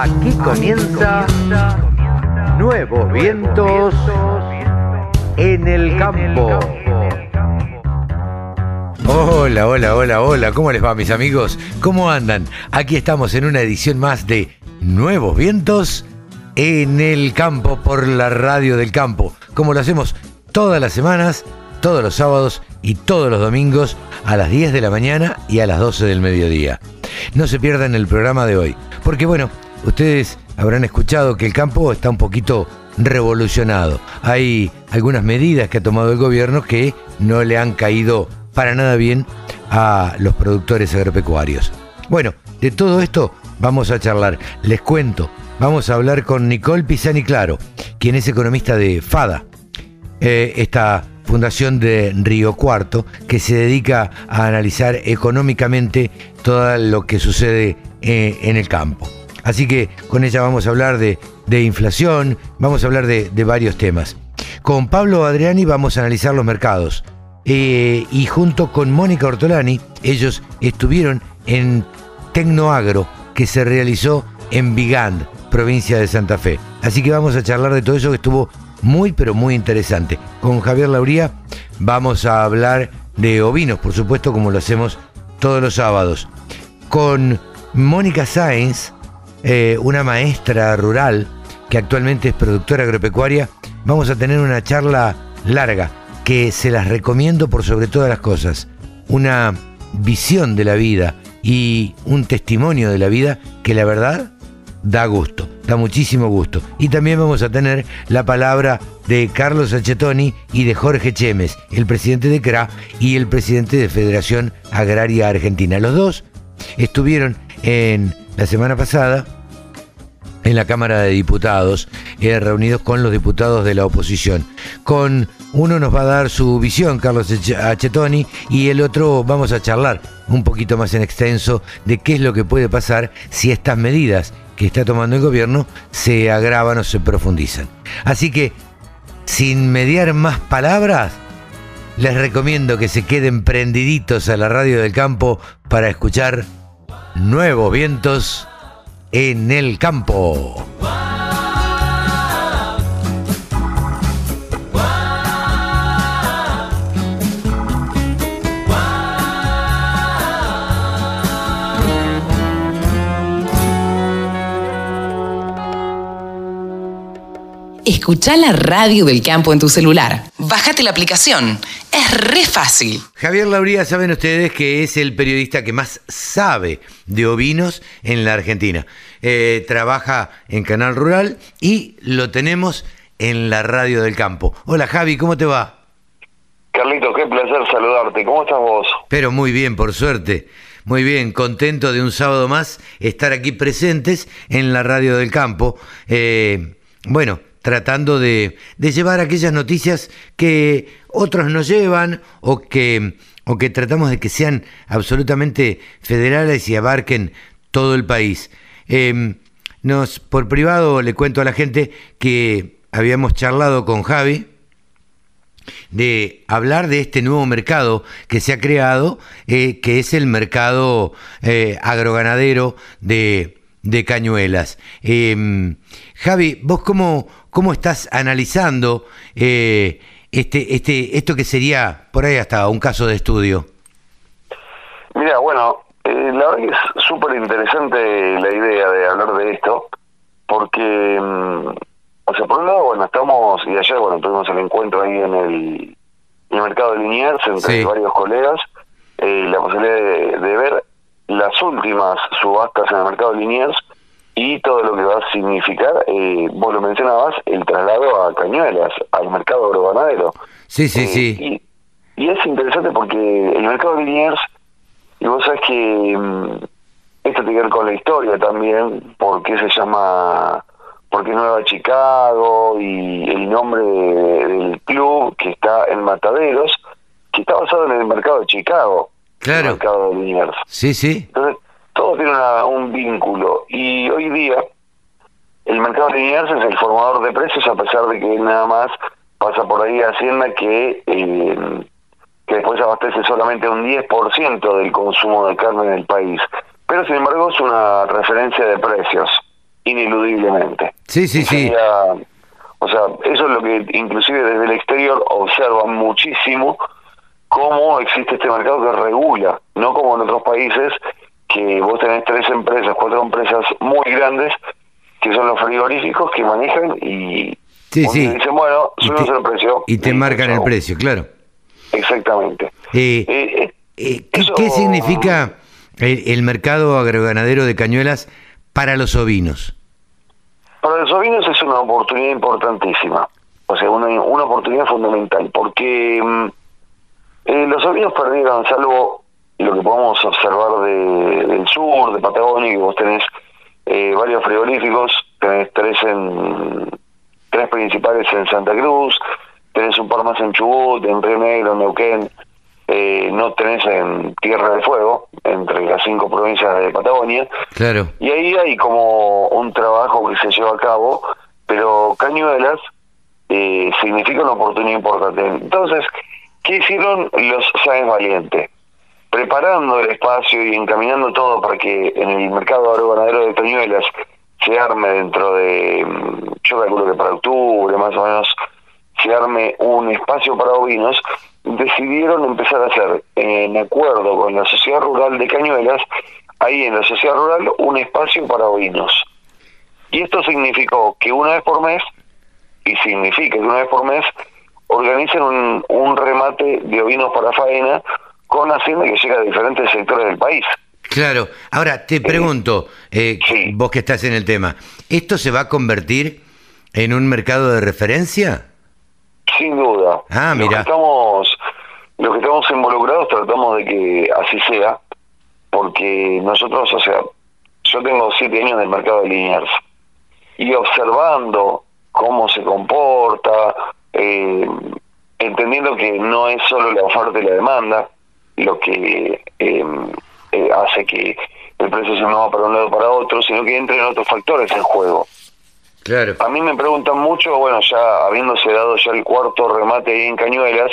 Aquí comienza Nuevos Vientos en el Campo. Hola, hola, hola, hola, ¿cómo les va mis amigos? ¿Cómo andan? Aquí estamos en una edición más de Nuevos Vientos en el Campo por la radio del campo, como lo hacemos todas las semanas, todos los sábados y todos los domingos a las 10 de la mañana y a las 12 del mediodía. No se pierdan el programa de hoy, porque bueno, ustedes habrán escuchado que el campo está un poquito revolucionado. Hay algunas medidas que ha tomado el gobierno que no le han caído para nada bien a los productores agropecuarios. Bueno, de todo esto vamos a charlar. Les cuento, vamos a hablar con Nicole Pisani Claro, quien es economista de FADA, eh, esta fundación de Río Cuarto, que se dedica a analizar económicamente todo lo que sucede eh, en el campo. Así que con ella vamos a hablar de, inflación, vamos a hablar de, varios temas. Con Pablo Adriani vamos a analizar los mercados. Eh, y junto con Mónica Ortolani, ellos estuvieron en Tecnoagro, que se realizó en Vigand, provincia de Santa Fe. Así que vamos a charlar de todo eso que estuvo muy, pero muy interesante. Con Javier Lauría vamos a hablar de ovinos, por supuesto, como lo hacemos todos los sábados. Con Mónica Sáenz, eh, una maestra rural que actualmente es productora agropecuaria, vamos a tener una charla larga que se las recomiendo por sobre todas las cosas. Una visión de la vida y un testimonio de la vida que la verdad da gusto, da muchísimo gusto. Y también vamos a tener la palabra de Carlos Achetoni y de Jorge Chemes, el presidente de CRA y el presidente de Federación Agraria Argentina. Los dos estuvieron en la semana pasada en la Cámara de Diputados, eh, reunidos con los diputados de la oposición. Con uno nos va a dar su visión, Carlos Achetoni, y el otro vamos a charlar un poquito más en extenso de qué es lo que puede pasar si estas medidas que está tomando el gobierno se agravan o se profundizan. Así que, sin mediar más palabras, les recomiendo que se queden prendiditos a la radio del campo para escuchar Nuevos Vientos en el Campo. Escucha la radio del campo en tu celular. Bájate la aplicación. Es re fácil. Javier Lauría, saben ustedes que es el periodista que más sabe de ovinos en la Argentina. Eh, trabaja en Canal Rural y lo tenemos en la radio del campo. Hola Javi, ¿cómo te va? Carlito, qué placer saludarte. ¿Cómo estás vos? Pero muy bien, por suerte. Muy bien, contento de un sábado más estar aquí presentes en la radio del campo. Eh, bueno, tratando de, llevar aquellas noticias que otros nos llevan o que, o que tratamos de que sean absolutamente federales y abarquen todo el país. Em, nos, por privado le cuento a la gente que habíamos charlado con Javi de hablar de este nuevo mercado que se ha creado, eh, que es el mercado eh, agroganadero de, de cañuelas. Em, Javi, vos cómo, cómo estás analizando eh, este, este, esto que sería por ahí hasta un caso de estudio. Mira, bueno, eh, la verdad que es súper interesante la idea de hablar de esto, porque, mm, o sea, por un lado, bueno, estamos, y ayer, bueno, tuvimos el encuentro ahí en el, mercado de Liniers entre varios colegas, eh, la posibilidad de, de ver las últimas subastas en el mercado de Liniers y todo lo que va a significar, eh, vos lo mencionabas, el traslado a Cañuelas, al mercado agroganadero. Sí, sí, eh, sí. Y, es interesante porque el mercado de Liniers, y vos sabés que mm, esto tiene que ver con la historia también, porque se llama, porque Nueva Chicago y el nombre del club que está en Mataderos, que está basado en el mercado de Chicago. Claro. El mercado de Liniers. Sí, sí. Entonces, todo tiene un vínculo y hoy día el mercado lineal es el formador de precios a pesar de que nada más pasa por ahí Hacienda que, eh, que después abastece solamente un 10% del consumo de carne en el país. Pero sin embargo es una referencia de precios. ineludiblemente. Sí, sí, sí. Sería- o sea, eso es lo que inclusive desde el exterior observan muchísimo cómo existe este mercado que regula, no como en otros países que vos tenés tres empresas, cuatro empresas muy grandes que son los frigoríficos que manejan y Sí, sí. dicen, bueno, Y subimos te- el precio. Y te marcan el precio, claro. Exactamente. Eh, Eh, eh, eh, ¿qué, eso- qué significa el, el mercado agroganadero de Cañuelas para los ovinos? Para los ovinos es una oportunidad importantísima, o sea, una, una oportunidad fundamental, porque mm, los ovinos perdieron, salvo lo que podemos observar de- del sur, de Patagonia, que vos tenés eh, varios frigoríficos, tenés tres en tres principales en Santa Cruz, tenés un par más en Chubut, en Río Negro, en Neuquén, eh, no tenés en Tierra del Fuego, entre las cinco provincias de Patagonia, Claro. y ahí hay como un trabajo que se lleva a cabo, pero Cañuelas eh, significa una oportunidad importante. Entonces, ¿qué hicieron los Sáenz Valiente? Preparando el espacio y encaminando todo para que en el mercado agroganadero de Cañuelas se arme dentro de, mm, yo calculo que para octubre más o menos, se arme un espacio para ovinos, decidieron empezar a hacer, en acuerdo con la Sociedad Rural de Cañuelas, ahí en la Sociedad Rural, un espacio para ovinos. Y esto significó que una vez por mes, y significa que una vez por mes, organicen un, un remate de ovinos para faena con hacienda que llega a diferentes sectores del país. Claro. Ahora, te pregunto, eh, Sí. vos que estás en el tema, ¿esto se va a convertir en un mercado de referencia? Sin duda. Ah, Los mira. que estamos, los que estamos involucrados tratamos de que así sea, porque nosotros, o sea, yo tengo siete años en el mercado de Liniers y observando cómo se comporta, eh, entendiendo que no es solo la oferta y la demanda lo que eh, eh, hace que el precio se mueva para un lado o para otro, sino que entren otros factores en juego. Claro. A mí me preguntan mucho, bueno, ya habiéndose dado ya el cuarto remate ahí en Cañuelas,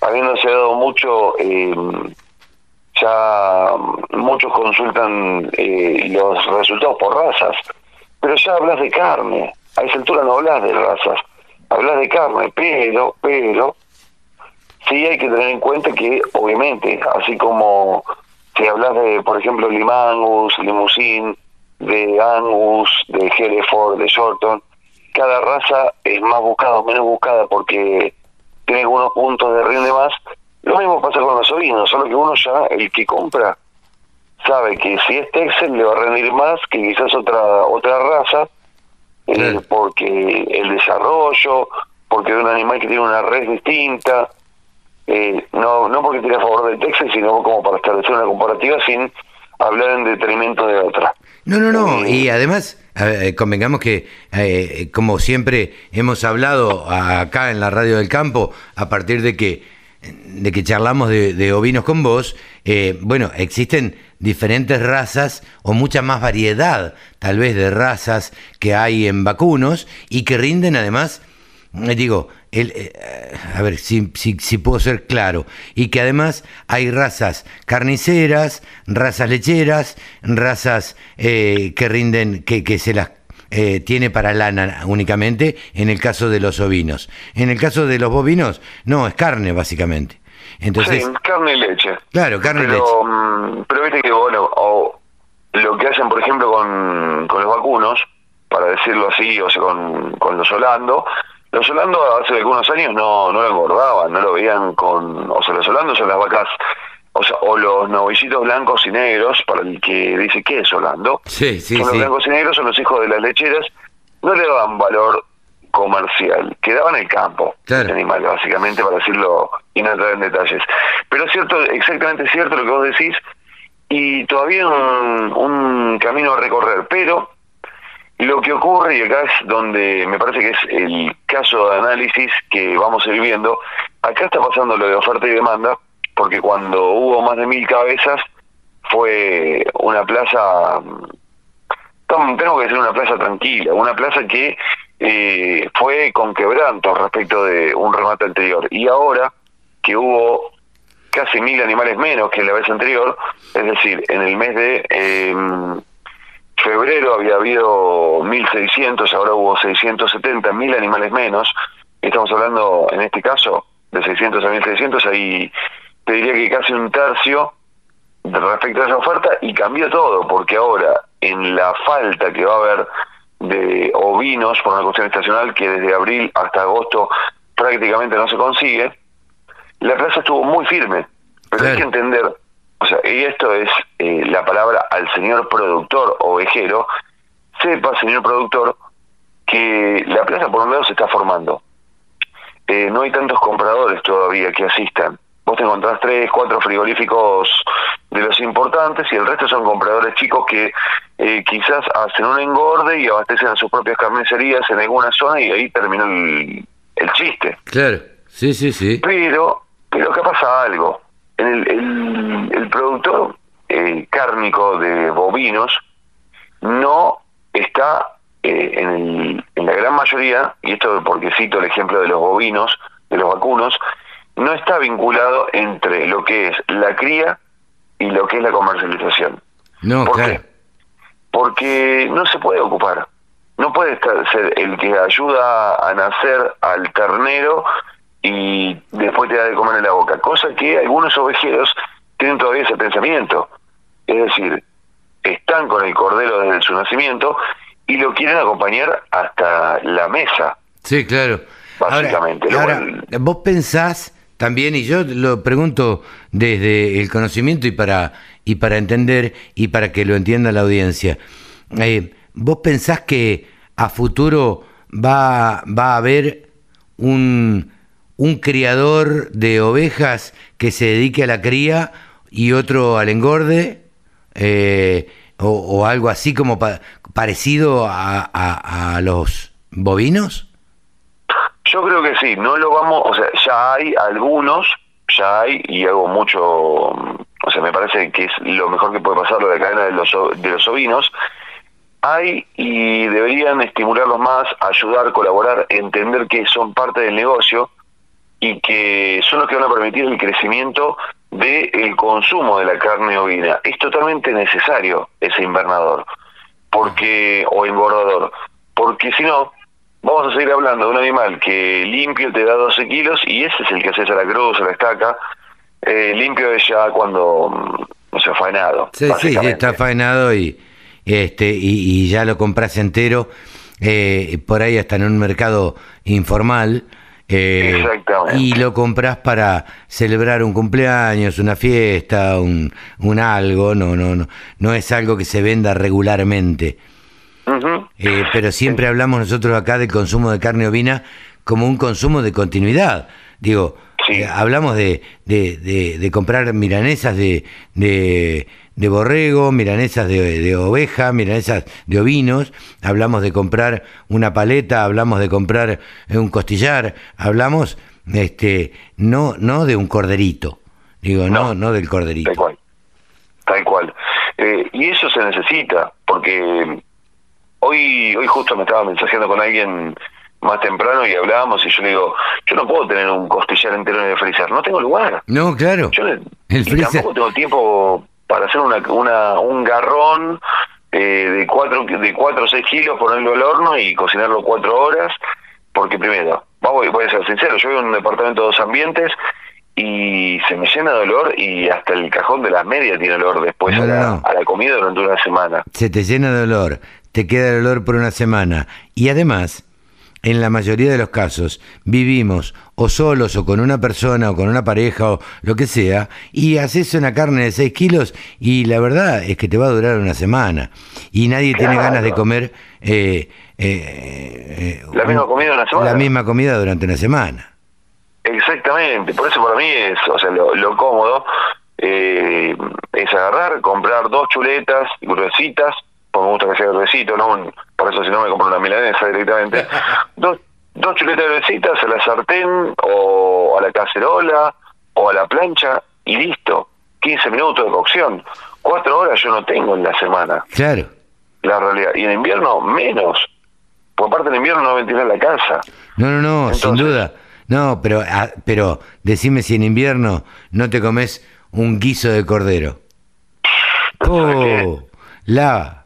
habiéndose dado mucho, eh, ya muchos consultan eh, los resultados por razas, pero ya hablas de carne, a esa altura no hablas de razas, hablas de carne, pero, pero, sí hay que tener en cuenta que, obviamente, así como si hablas de, por ejemplo, Limangus, Limousin, de Angus, de Hereford, de Shorton, cada raza es más buscada o menos buscada porque tiene algunos puntos de rinde más. Lo mismo pasa con los ovinos, solo que uno ya, el que compra, sabe que si es Texel le va a rendir más que quizás otra otra raza, eh, porque el desarrollo, porque es un animal que tiene una red distinta, eh, no no porque tiene a favor del Texel, sino como para establecer una comparativa sin hablar en detrimento de otra. No, no, no. Eh, Y además, eh, convengamos que, eh, como siempre hemos hablado acá en la radio del campo, a partir de que de que charlamos de, de ovinos con vos, eh, bueno, existen diferentes razas o mucha más variedad, tal vez, de razas que hay en vacunos y que rinden además eh, digo, el, eh, a ver si, si, si puedo ser claro, y que además hay razas carniceras, razas lecheras, razas eh, que rinden, que, que se las eh, tiene para lana únicamente, en el caso de los ovinos. En el caso de los bovinos, no, es carne básicamente. Entonces, sí, carne y leche. claro, carne y leche. pero, mm, pero viste que, bueno, o lo que hacen, por ejemplo, con, con los vacunos, para decirlo así, o sea, con, con los holando, los holando hace algunos años no, no lo engordaban, no lo veían con, o sea, los holandos son las vacas, o sea, o los novillitos blancos y negros, para el que dice, ¿qué es holando? Sí, sí, son los sí. blancos y negros, son los hijos de las lecheras, no le daban valor comercial, quedaban en el campo Claro. animal, básicamente, para decirlo y no entrar en detalles. Pero es cierto, exactamente cierto lo que vos decís, y todavía un, un camino a recorrer, pero lo que ocurre, y acá es donde me parece que es el caso de análisis que vamos a ir viendo, acá está pasando lo de oferta y demanda, porque cuando hubo más de mil cabezas, fue una plaza Tom- tengo que decir una plaza tranquila, una plaza que eh, fue con quebranto respecto de un remate anterior. Y ahora que hubo casi mil animales menos que la vez anterior, es decir, en el mes de eh, febrero había habido 1.600, ahora hubo 670, 1.000 animales menos. Estamos hablando, en este caso, de 600 a 1.600, ahí te diría que casi un tercio respecto a esa oferta y cambió todo, porque ahora en la falta que va a haber de ovinos por una cuestión estacional que desde abril hasta agosto prácticamente no se consigue, la plaza estuvo muy firme. Pero hay que entender, o sea, y esto es eh, la palabra al señor productor ovejero, sepa, señor productor, que la plaza por un lado se está formando. Eh, no hay tantos compradores todavía que asistan. Vos te encontrás tres, cuatro frigoríficos de los importantes y el resto son compradores chicos que eh, quizás hacen un engorde y abastecen a sus propias carnicerías en alguna zona y ahí terminó el, el chiste. Claro, sí, sí, sí. Pero, pero acá pasa algo. El, el, el productor eh, cárnico de bovinos no está eh, en, el, en la gran mayoría, y esto porque cito el ejemplo de los bovinos, de los vacunos, no está vinculado entre lo que es la cría y lo que es la comercialización. No, ¿Por claro. qué? Porque no se puede ocupar. No puede estar, ser el que ayuda a nacer al ternero y después te da de comer en la boca. Cosa que algunos ovejeros tienen todavía ese pensamiento. Es decir, están con el cordero desde su nacimiento y lo quieren acompañar hasta la mesa. Sí, claro. Básicamente, lo Ahora, cual- ahora, vos pensás también, y yo lo pregunto desde el conocimiento y para, y para entender y para que lo entienda la audiencia, eh, ¿vos pensás que a futuro va, va a haber un, un criador de ovejas que se dedique a la cría y otro al engorde? Eh, o, algo así como pa- parecido a- a- los bovinos? Yo creo que sí, no lo vamos, o sea, ya hay algunos, ya hay, y hago mucho, o sea, me parece que es lo mejor que puede pasar lo de la cadena de los, de los ovinos, hay y deberían estimularlos más, ayudar, colaborar, entender que son parte del negocio y que son los que van a permitir el crecimiento del consumo de la carne ovina. Es totalmente necesario ese invernador, porque o engordador, porque si no, vamos a seguir hablando de un animal que limpio te da 12 kilos y ese es el que haces a la cruz, a la estaca, eh, limpio es ya cuando, mm, o sea, faenado. Sí, sí, está faenado y, este, y, y ya lo compras entero, eh, por ahí hasta en un mercado informal. Eh, Exactamente. y lo compras para celebrar un cumpleaños, una fiesta, un, un algo, no, no, no, no es algo que se venda regularmente. Eh, pero siempre hablamos nosotros acá del consumo de carne ovina como un consumo de continuidad. Digo, Sí. eh, hablamos de, de, de- de comprar milanesas de, de, de borrego, milanesas de, de oveja, milanesas de ovinos, hablamos de comprar una paleta, hablamos de comprar eh, un costillar, hablamos este no no de un corderito. Digo, no, no, No. del corderito. Tal cual. Tal cual. Eh, y eso se necesita, porque hoy hoy justo me estaba mensajeando con alguien más temprano y hablábamos y yo le digo, yo no puedo tener un costillar entero en el freezer, no tengo lugar. No, claro. Yo El y freezer. tampoco tengo tiempo para hacer una, una un garrón eh, de cuatro de cuatro o seis kilos, ponerlo al horno y cocinarlo cuatro horas, porque primero, voy, voy a ser sincero, yo vivo en un departamento de dos ambientes y se me llena de olor y hasta el cajón de las medias tiene olor después No, a, la, no. a la comida durante una semana. se te llena de olor, te queda el olor por una semana. Y además, en la mayoría de los casos, vivimos o solos o con una persona o con una pareja o lo que sea, y haces una carne de 6 kilos y la verdad es que te va a durar una semana. Y nadie tiene ganas de comer eh, eh, eh, La misma comida en una semana. La misma comida durante una semana. Exactamente, por eso para mí es, o sea, lo, lo cómodo eh, es agarrar, comprar dos chuletas gruesitas, porque me gusta que sea gruesito, ¿no? Un- por eso si no me compro una milanesa directamente. dos, dos chuletas gruesitas a la sartén o a la cacerola o a la plancha y listo. 15 minutos de cocción. Cuatro horas yo no tengo en la semana, Claro. la realidad. Y en invierno menos. Por parte en invierno no ventilar la casa. No, no, no, sin duda. No, pero, ah, pero decime si en invierno no te comes un guiso de cordero. Oh, la.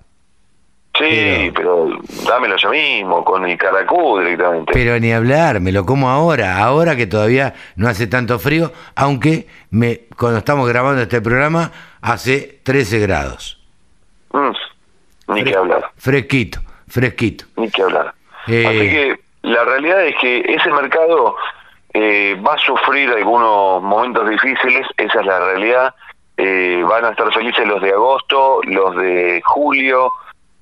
Sí, pero, dámelo yo mismo, con el caracú directamente. Pero ni hablar, me lo como ahora, ahora que todavía no hace tanto frío, aunque me, cuando estamos grabando este programa hace 13 grados. Mm, ni que hablar, Fresquito, fresquito. ni que hablar. Eh. Así que la realidad es que ese mercado eh, va a sufrir algunos momentos difíciles, esa es la realidad. Eh, van a estar felices los de agosto, los de julio,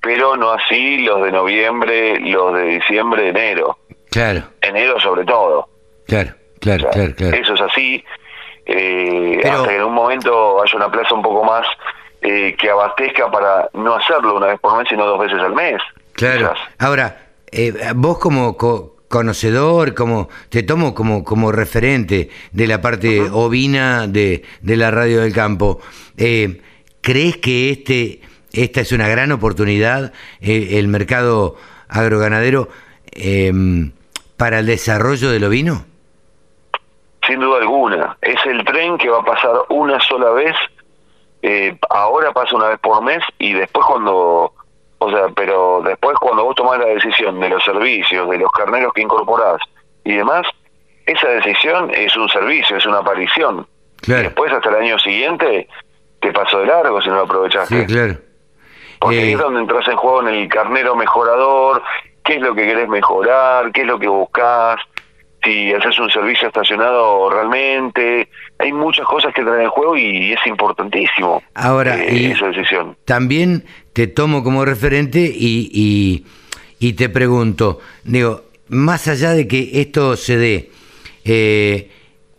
pero no así los de noviembre, los de diciembre, enero. Claro, Enero sobre todo. claro, claro, O sea, claro, claro. Eso es así. eh, Pero- hasta que en un momento haya una plaza un poco más eh, que abastezca para no hacerlo una vez por mes, sino dos veces al mes. Claro. quizás. Ahora, eh, vos como co- conocedor, como te tomo como, como referente de la parte ovina de, de la radio del campo, ¿crees que este esta es una gran oportunidad, eh, el mercado agroganadero, eh, para el desarrollo del ovino? Sin duda alguna. Es el tren que va a pasar una sola vez. eh, ahora pasa una vez por mes y después cuando... O sea, pero después cuando vos tomás la decisión de los servicios, de los carneros que incorporás y demás, esa decisión es un servicio, es una aparición. Claro. Y después hasta el año siguiente te pasó de largo si no lo aprovechaste. Sí, claro. Porque ahí Eh, es donde entras en juego en el carnero mejorador, qué es lo que querés mejorar, qué es lo que buscás, si haces un servicio estacionado realmente. Hay muchas cosas que traen en juego y es importantísimo Ahora, eh, y- esa decisión. también te tomo como referente y, y- y te pregunto, digo, más allá de que esto se dé, eh,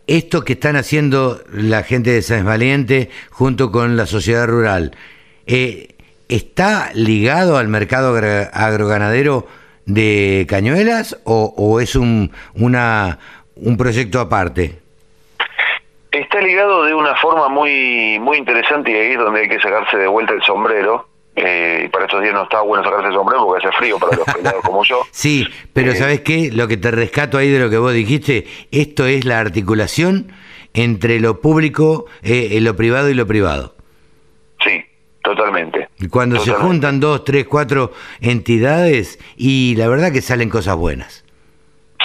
esto que están haciendo la gente de San Valiente junto con la sociedad rural, eh, ¿está ligado al mercado agroganadero de Cañuelas o, o es un, una, un proyecto aparte? Está ligado de una forma muy muy interesante y ahí es donde hay que sacarse de vuelta el sombrero. Eh, y para estos días no está bueno sacarse el sombrero porque hace frío para los pelados como yo. Sí, pero Eh, ¿sabes qué? Lo que te rescato ahí de lo que vos dijiste, esto es la articulación entre lo público, eh, eh, lo privado y lo privado. Sí, totalmente. Cuando se juntan dos, tres, cuatro entidades y la verdad que salen cosas buenas.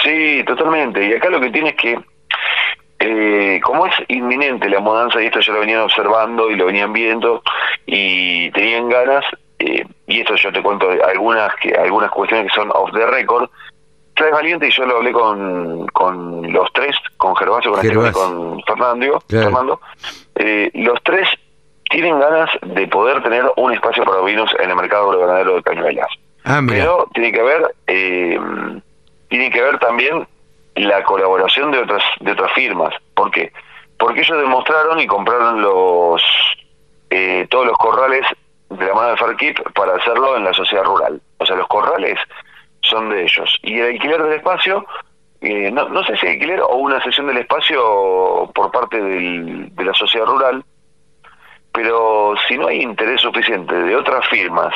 Sí, totalmente. Y acá lo que tiene es que, eh, como es inminente la mudanza, y esto ya lo venían observando y lo venían viendo, y tenían ganas, eh, y esto yo te cuento algunas que algunas cuestiones que son off the record, Traes Valiente y yo lo hablé con, con los tres, con Gervasio, con Esteban y Gervasio. con Fernando, Claro. Fernando. Eh, los tres tienen ganas de poder tener un espacio para vinos en el mercado agroganadero de Cañuelas. Ah. Pero tiene que haber eh, tiene que ver también la colaboración de otras de otras firmas. ¿Por qué? Porque ellos demostraron y compraron los eh, todos los corrales de la mano de Farkip para hacerlo en la sociedad rural. O sea, los corrales son de ellos. Y el alquiler del espacio, eh, no, no sé si alquiler o una sesión del espacio por parte del- de la sociedad rural, pero si no hay interés suficiente de otras firmas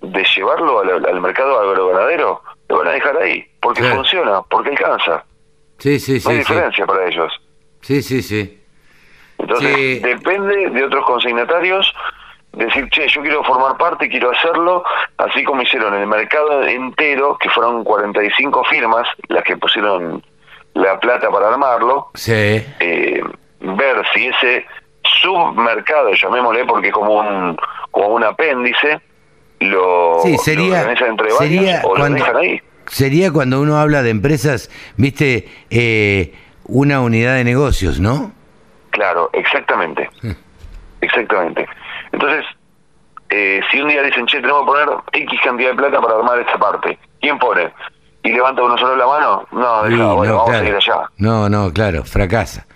de llevarlo al, al mercado agroganadero, lo van a dejar ahí, porque Claro. funciona, porque alcanza. Sí, sí, No hay sí. Sí, diferencia para ellos. sí, sí. sí. Entonces, Sí. depende de otros consignatarios decir, che, yo quiero formar parte, quiero hacerlo, así como hicieron el mercado entero, que fueron 45 firmas las que pusieron la plata para armarlo, Sí. eh, ver si ese submercado, llamémosle porque es como un, como un apéndice, lo, Sí, lo sería, entre varios sería, o lo cuando, dejan ahí. sería cuando uno habla de empresas, viste, eh, una unidad de negocios, ¿no? Claro, exactamente. Exactamente. Entonces, eh, si un día dicen, che, tenemos que poner X cantidad de plata para armar esta parte, ¿quién pone? ¿Y levanta uno solo la mano? No, Sí, bueno, no, vamos claro. a seguir allá. No, no, claro, fracasa.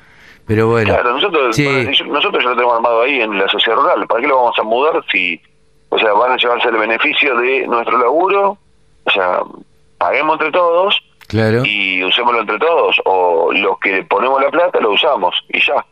Pero bueno. Claro, nosotros, Sí. nosotros ya lo tenemos armado ahí en la sociedad rural. ¿Para qué lo vamos a mudar si, o sea, van a llevarse el beneficio de nuestro laburo? O sea, paguemos entre todos Claro. y usémoslo entre todos. O los que ponemos la plata lo usamos y ya.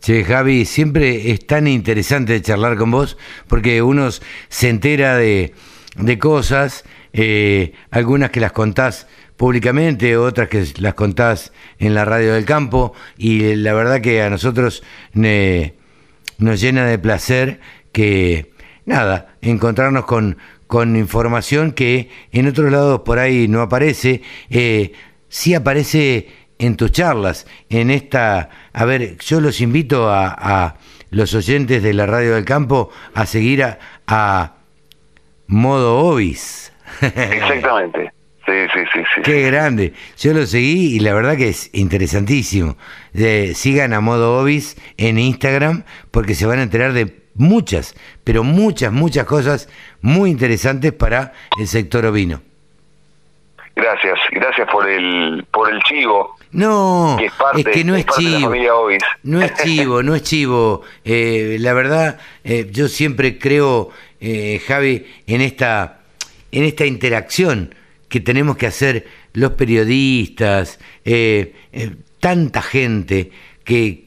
Che, Javi, siempre es tan interesante charlar con vos porque uno se entera de, de cosas, eh, algunas que las contás públicamente, otras que las contás en la radio del campo y la verdad que a nosotros nos llena de placer que, nada, encontrarnos con, con información que en otros lados por ahí no aparece, eh, sí aparece en tus charlas, en esta, a ver, yo los invito a, los oyentes de la Radio del Campo a seguir a, Modo Obis. Exactamente. Sí, sí, sí, sí. Qué grande. Yo lo seguí y la verdad que es interesantísimo. sigan a Modo Obis en Instagram porque se van a enterar de muchas, pero muchas, muchas cosas muy interesantes para el sector ovino. Gracias, gracias por el por el chivo. No, es, que no es, chivo. No es chivo, no es chivo. Eh, la verdad, eh, yo siempre creo, eh, Javi, en esta en esta interacción que tenemos que hacer los periodistas, tanta gente que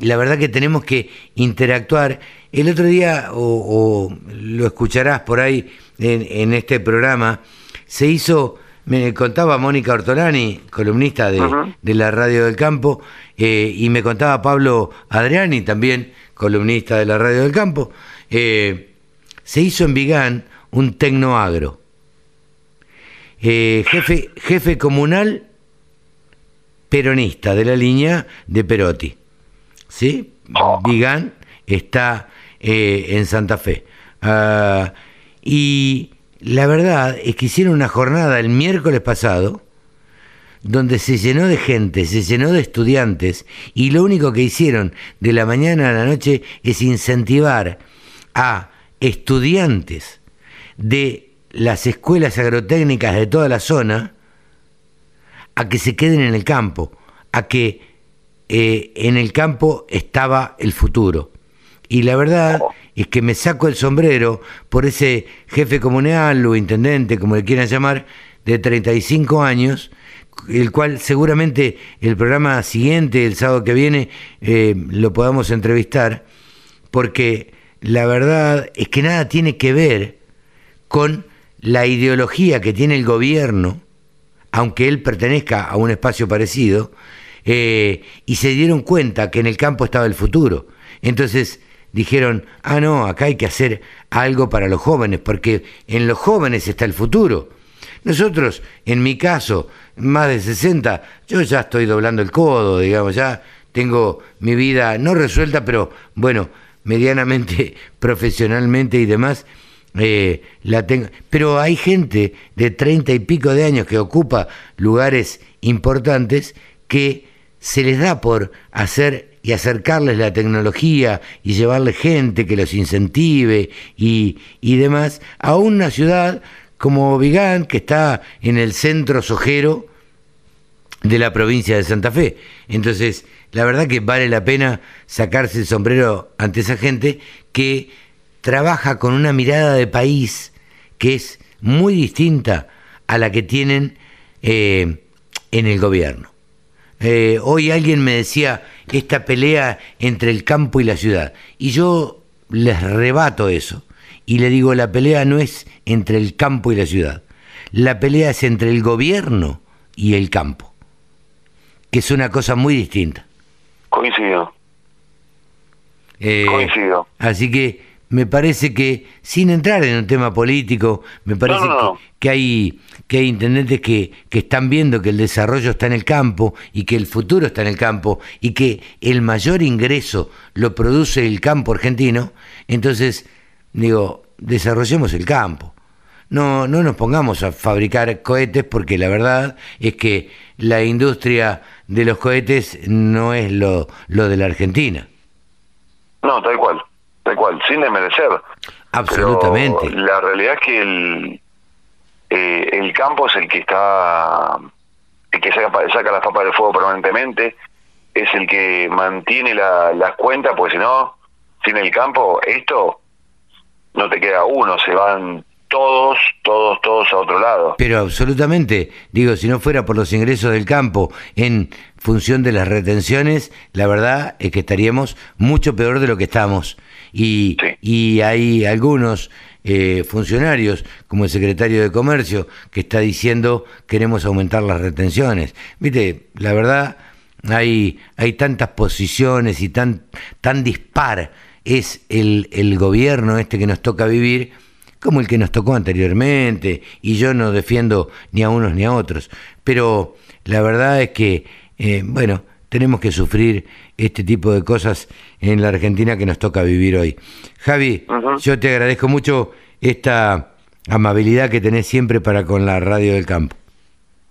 la verdad que tenemos que interactuar el otro día, o, lo escucharás por ahí en, este programa, se hizo, me contaba Mónica Ortolani, columnista de, la Radio del Campo, eh, y me contaba Pablo Adriani, también columnista de la Radio del Campo, eh, se hizo en Vigán un tecnoagro. Eh, jefe, jefe comunal peronista de la línea de Perotti. ¿Sí? Vigán está eh, en Santa Fe. Ah, y la verdad es que hicieron una jornada el miércoles pasado donde se llenó de gente, se llenó de estudiantes y lo único que hicieron de la mañana a la noche es incentivar a estudiantes de las escuelas agrotécnicas de toda la zona a que se queden en el campo, a que eh, en el campo estaba el futuro. Y la verdad es que me saco el sombrero por ese jefe comunal o intendente, como le quieran llamar, de 35 años, el cual seguramente el programa siguiente, el sábado que viene, eh, lo podamos entrevistar, porque la verdad es que nada tiene que ver con la ideología que tiene el gobierno, aunque él pertenezca a un espacio parecido, eh, y se dieron cuenta que en el campo estaba el futuro. Entonces, dijeron, ah, no, acá hay que hacer algo para los jóvenes, porque en los jóvenes está el futuro. Nosotros, en mi caso, más de 60, yo ya estoy doblando el codo, digamos, ya tengo mi vida no resuelta, pero bueno, medianamente, profesionalmente y demás, eh, la tengo. Pero hay gente de treinta y pico de años que ocupa lugares importantes que se les da por hacer y acercarles la tecnología y llevarle gente que los incentive y, y demás a una ciudad como Vigán, que está en el centro sojero de la provincia de Santa Fe. Entonces, la verdad que vale la pena sacarse el sombrero ante esa gente que trabaja con una mirada de país que es muy distinta a la que tienen eh, en el gobierno. Eh, hoy alguien me decía esta pelea entre el campo y la ciudad. Y yo les rebato eso. Y le digo, la pelea no es entre el campo y la ciudad. La pelea es entre el gobierno y el campo. Que es una cosa muy distinta. Coincido. Eh, Coincido. Así que me parece que, sin entrar en un tema político, me parece Que, hay, que hay intendentes que, que están viendo que el desarrollo está en el campo y que el futuro está en el campo y que el mayor ingreso lo produce el campo argentino, entonces, digo, desarrollemos el campo. No, no nos pongamos a fabricar cohetes porque la verdad es que la industria de los cohetes no es lo, lo de la Argentina. No, tal cual cual, sin desmerecer. Absolutamente. la realidad es que el, eh, el campo es el que está, el que saca, saca las papas del fuego permanentemente, es el que mantiene la, las cuentas, pues si no, sin el campo, esto no te queda uno, se van todos, todos, todos a otro lado. Pero absolutamente, digo, si no fuera por los ingresos del campo en función de las retenciones, la verdad es que estaríamos mucho peor de lo que estamos y, y hay algunos eh, funcionarios, como el secretario de Comercio, que está diciendo queremos aumentar las retenciones. Viste, la verdad, hay, hay tantas posiciones y tan, tan dispar es el, el gobierno este que nos toca vivir, como el que nos tocó anteriormente, y yo no defiendo ni a unos ni a otros, pero la verdad es que, eh, bueno, tenemos que sufrir este tipo de cosas en la Argentina que nos toca vivir hoy. Javi, yo te agradezco mucho esta amabilidad que tenés siempre para con la radio del campo.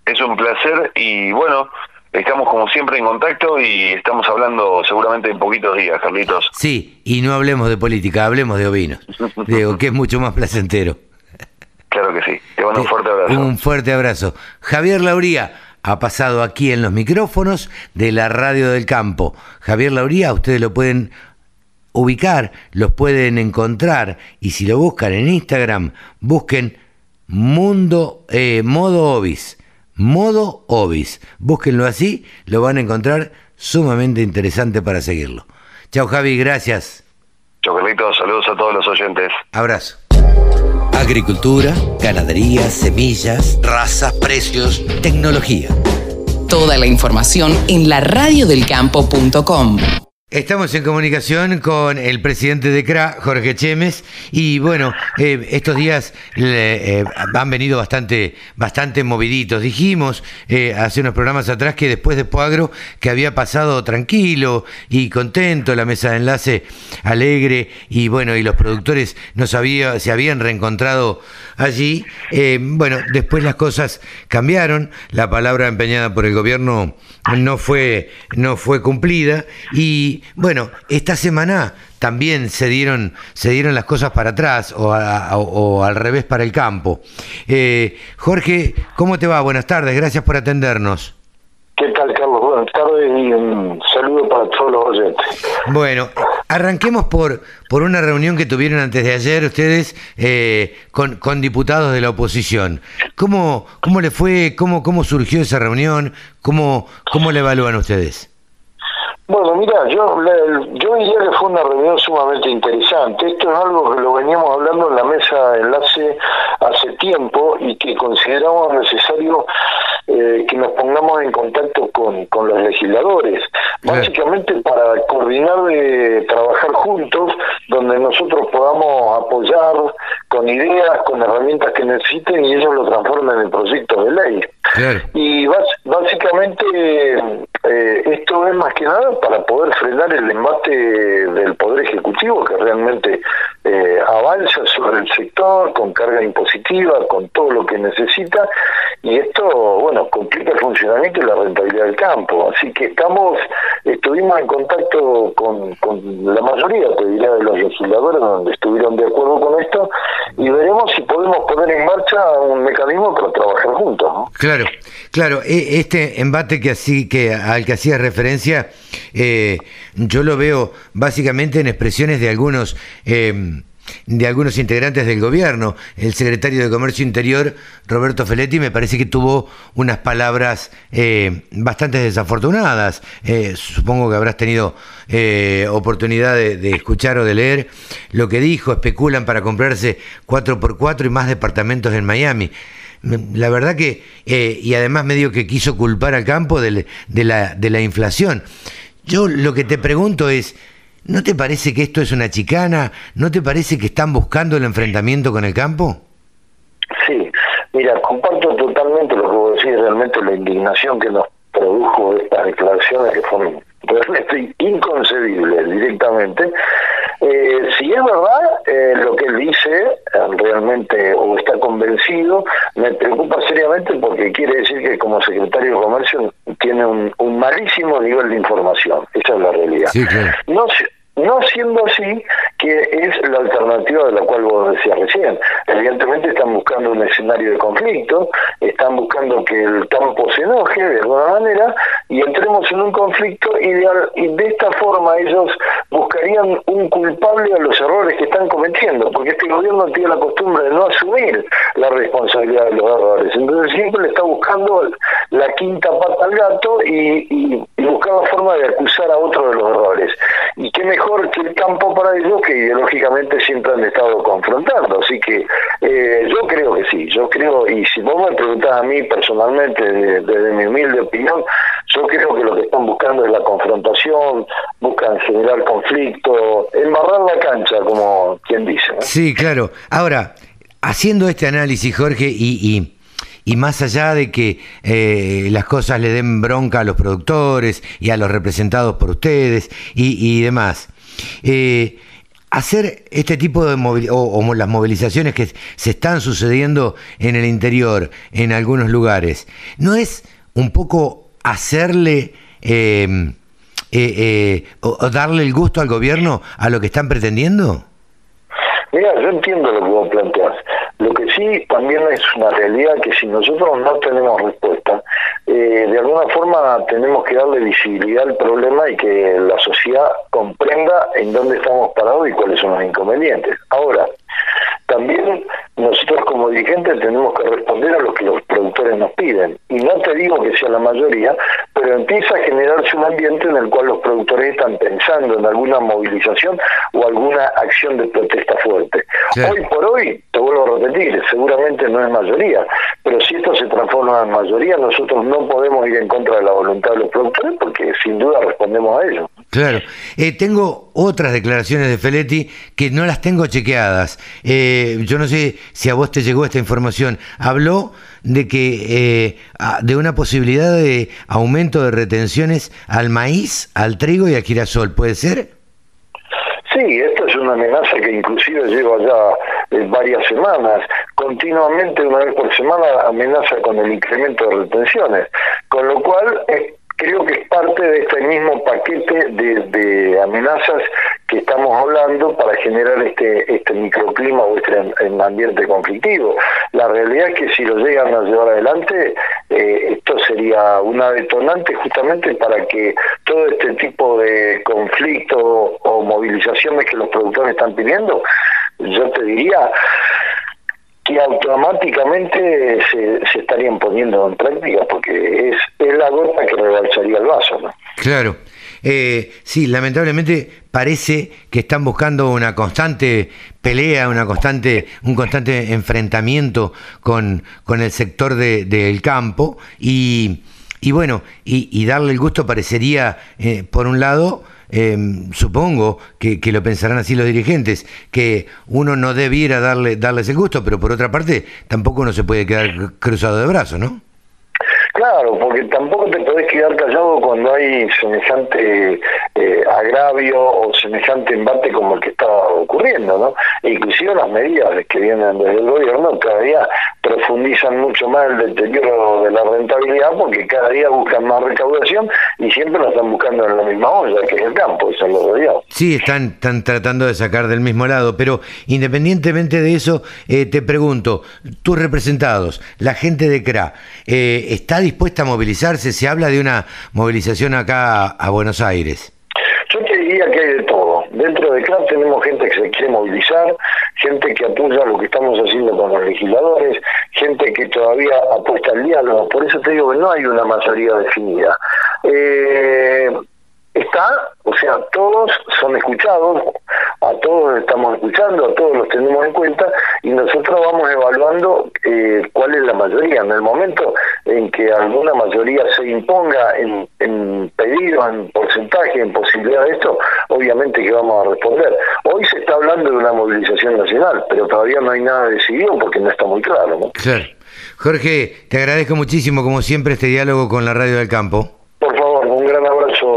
Es un placer y bueno, estamos como siempre en contacto y estamos hablando seguramente en poquitos días, Carlitos. Sí, y no hablemos de política, hablemos de ovinos, digo, que es mucho más placentero. Claro que sí, te mando un fuerte abrazo. Un fuerte abrazo. Javier Lauría ha pasado aquí en los micrófonos de la radio del campo. Javier Lauría, ustedes lo pueden ubicar, los pueden encontrar y si lo buscan en Instagram, busquen Mundo eh, Modo Obis, Modo Obis, búsquenlo así, lo van a encontrar sumamente interesante para seguirlo. Chao Javi, gracias. Chao Carlitos, saludos a todos los oyentes. Abrazo. Agricultura, ganadería, semillas, razas, precios, tecnología. Toda la información en la radiodelcampo.com. Estamos en comunicación con el presidente de CRA, Jorge Chemes, y bueno, eh, estos días eh, han venido bastante, bastante moviditos. Dijimos eh, hace unos programas atrás que después de Poagro, que había pasado tranquilo y contento, la mesa de enlace alegre, y bueno, y los productores no sabía, se habían reencontrado allí. bueno, después las cosas cambiaron, la palabra empeñada por el gobierno no fue, no fue cumplida y bueno, esta semana también se dieron, se dieron las cosas para atrás o, o al revés para el campo. Eh, Jorge, ¿cómo te va? Buenas tardes, gracias por atendernos. ¿Qué tal, Carlos? Buenas tardes y un saludo para todos los oyentes. Bueno, arranquemos por, por una reunión que tuvieron antes de ayer ustedes eh, con, con diputados de la oposición. ¿Cómo, cómo le fue? ¿Cómo, cómo surgió esa reunión? ¿Cómo, cómo la evalúan ustedes? Bueno, mira, yo, yo diría que fue una reunión sumamente interesante. Esto es algo que lo veníamos hablando en la mesa de enlace hace tiempo y que consideramos necesario eh, que nos pongamos en contacto con, con los legisladores, básicamente para coordinar de trabajar juntos, donde nosotros podamos apoyar con ideas, con herramientas que necesiten y ellos lo transformen en proyectos de ley. Y básicamente eh, esto es más que nada para poder frenar el embate del Poder Ejecutivo que realmente eh, avanza sobre el sector con carga impositiva, con todo lo que necesita y esto, bueno, complica el funcionamiento y la rentabilidad del campo. Así que estamos, estuvimos en contacto con, la mayoría, te diría, de los legisladores donde estuvieron de acuerdo con esto y veremos si podemos poner en marcha un mecanismo para trabajar juntos. ¿no? Claro, claro, e, este embate que así que al que hacía referencia, eh, yo lo veo básicamente en expresiones de algunos eh, de algunos integrantes del gobierno. El secretario de Comercio Interior, Roberto Feletti, me parece que tuvo unas palabras eh, bastante desafortunadas. Eh, supongo que habrás tenido eh, oportunidad de, escuchar o de leer lo que dijo. Especulan para comprarse 4x4 y más departamentos en Miami. La verdad que, y además medio que quiso culpar al campo de, la, de la inflación. Yo lo que te pregunto es, ¿No te parece que esto es una chicana? ¿No te parece que están buscando el enfrentamiento con el campo? Sí, mira, comparto totalmente lo que vos decís, realmente la indignación que nos produjo estas declaraciones que fueron realmente inconcebibles directamente. Eh, si es verdad eh, lo que él dice, eh, realmente o está convencido, me preocupa seriamente porque quiere decir que como secretario de Comercio tiene un, malísimo nivel de información. Esa es la realidad. Sí, claro. No, no siendo así, que es la alternativa de la cual vos decías recién. Evidentemente están buscando un escenario de conflicto, están buscando que el campo se enoje de alguna manera y entremos en un conflicto y de, esta forma ellos buscarían un culpable a los errores que están cometiendo, porque este gobierno tiene la costumbre de no asumir la responsabilidad de los errores. Entonces siempre le está buscando la quinta pata al gato y, y buscar la forma de acusar a otro de los errores. Y qué mejor que el campo para ellos que ideológicamente siempre han estado confrontando. Así que eh, yo creo que sí, yo creo, y si vos me preguntás a mí personalmente, desde, mi humilde opinión, yo creo que lo que están buscando es la confrontación, buscan generar conflicto, embarrar la cancha, como quien dice. Sí, claro. Ahora, haciendo este análisis, Jorge, y, y, más allá de que eh, las cosas le den bronca a los productores y a los representados por ustedes y, demás, eh, hacer este tipo de o, las movilizaciones que se están sucediendo en el interior, en algunos lugares, ¿no es un poco hacerle em, eh, o darle el gusto al gobierno a lo que están pretendiendo? Mira, yo entiendo lo que vos planteás. Sí también es una realidad que si nosotros no tenemos respuesta, eh, de alguna forma tenemos que darle visibilidad al problema y que la sociedad comprenda en dónde estamos parados y cuáles son los inconvenientes. Ahora, también nosotros como dirigentes tenemos que responder a lo que los productores nos piden. Y no te digo que sea la mayoría, pero empieza a generarse un ambiente en el cual los productores están pensando en alguna movilización o alguna acción de protesta fuerte. Hoy por hoy, te vuelvo a repetir, seguramente no es mayoría, pero si esto se transforma en mayoría, nosotros no podemos ir en contra de la voluntad de los productores porque sin duda respondemos a ello. Claro. Eh, tengo otras declaraciones de Feletti que no las tengo chequeadas. Eh, yo no sé si a vos te llegó esta información. Habló de que eh, de una posibilidad de aumento de retenciones al maíz, al trigo y al girasol. ¿Puede ser? Sí, esta es una amenaza que inclusive lleva ya varias semanas. Continuamente, una vez por semana, amenaza con el incremento de retenciones. Con lo cual, creo que es parte de este mismo paquete de, amenazas que estamos hablando para generar este este microclima o este ambiente conflictivo. La realidad es que si lo llegan a llevar adelante, eh, esto sería una detonante justamente para que todo este tipo de conflicto o movilizaciones que los productores están pidiendo, yo te diría, que automáticamente se, se, estarían poniendo en práctica porque es, es la gota que rebalsaría el vaso. ¿no? Claro. Eh, sí, lamentablemente parece que están buscando una constante pelea, una constante, un constante enfrentamiento con, con el sector del de, campo y, y bueno, y, y, darle el gusto parecería, eh, por un lado, Em, supongo que, lo pensarán así los dirigentes, que uno no debiera darle, darles el gusto, pero por otra parte tampoco uno se puede quedar cruzado de brazos, ¿no? Claro, porque tampoco te podés quedar callado cuando hay semejante eh, agravio o semejante embate como el que está ocurriendo, ¿no? E inclusive las medidas que vienen desde el gobierno cada día profundizan mucho más el deterioro de la rentabilidad porque cada día buscan más recaudación y siempre lo están buscando en la misma olla, que es el campo, eso lo rodeados. Sí, están, están tratando de sacar del mismo lado, pero independientemente de eso, eh, te pregunto, tus representados, la gente de CRA, eh, ¿está dispuesta a movilizarse? Se habla de una movilización acá a Buenos Aires. Diría que hay de todo. Dentro de CLAP tenemos gente que se quiere movilizar, gente que apoya lo que estamos haciendo con los legisladores, gente que todavía apuesta al diálogo. Por eso te digo que no hay una mayoría definida. Eh, está, o sea, todos son escuchados, a todos estamos escuchando, a todos los tenemos en cuenta y nosotros vamos evaluando eh, cuál es la mayoría. En el momento en que alguna mayoría se imponga en, en pedido, en porcentaje, en posibilidad de esto, obviamente que vamos a responder. Hoy se está hablando de una movilización nacional, pero todavía no hay nada decidido porque no está muy claro. ¿no? Claro. Jorge, te agradezco muchísimo, como siempre, este diálogo con la Radio del Campo.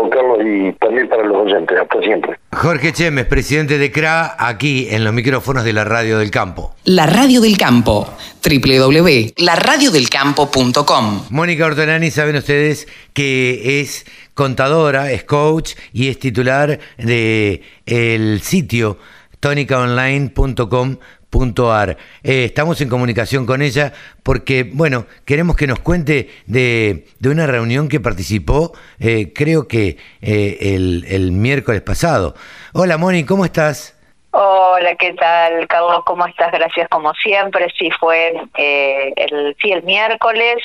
Carlos, y también para los oyentes. Hasta siempre. Jorge Chemes, presidente de CRA, aquí en los micrófonos de la Radio del Campo. La Radio del Campo, www.laradiodelcampo.com. Mónica Ortolani, saben ustedes que es contadora, es coach y es titular de el sitio tonicaonline.com Punto eh, estamos en comunicación con ella porque, bueno, queremos que nos cuente de, una reunión que participó, eh, creo que eh, el, el, miércoles pasado. Hola, Moni, ¿cómo estás? Hola, ¿qué tal, Carlos? ¿Cómo estás? Gracias, como siempre. Sí, fue el, sí, el miércoles.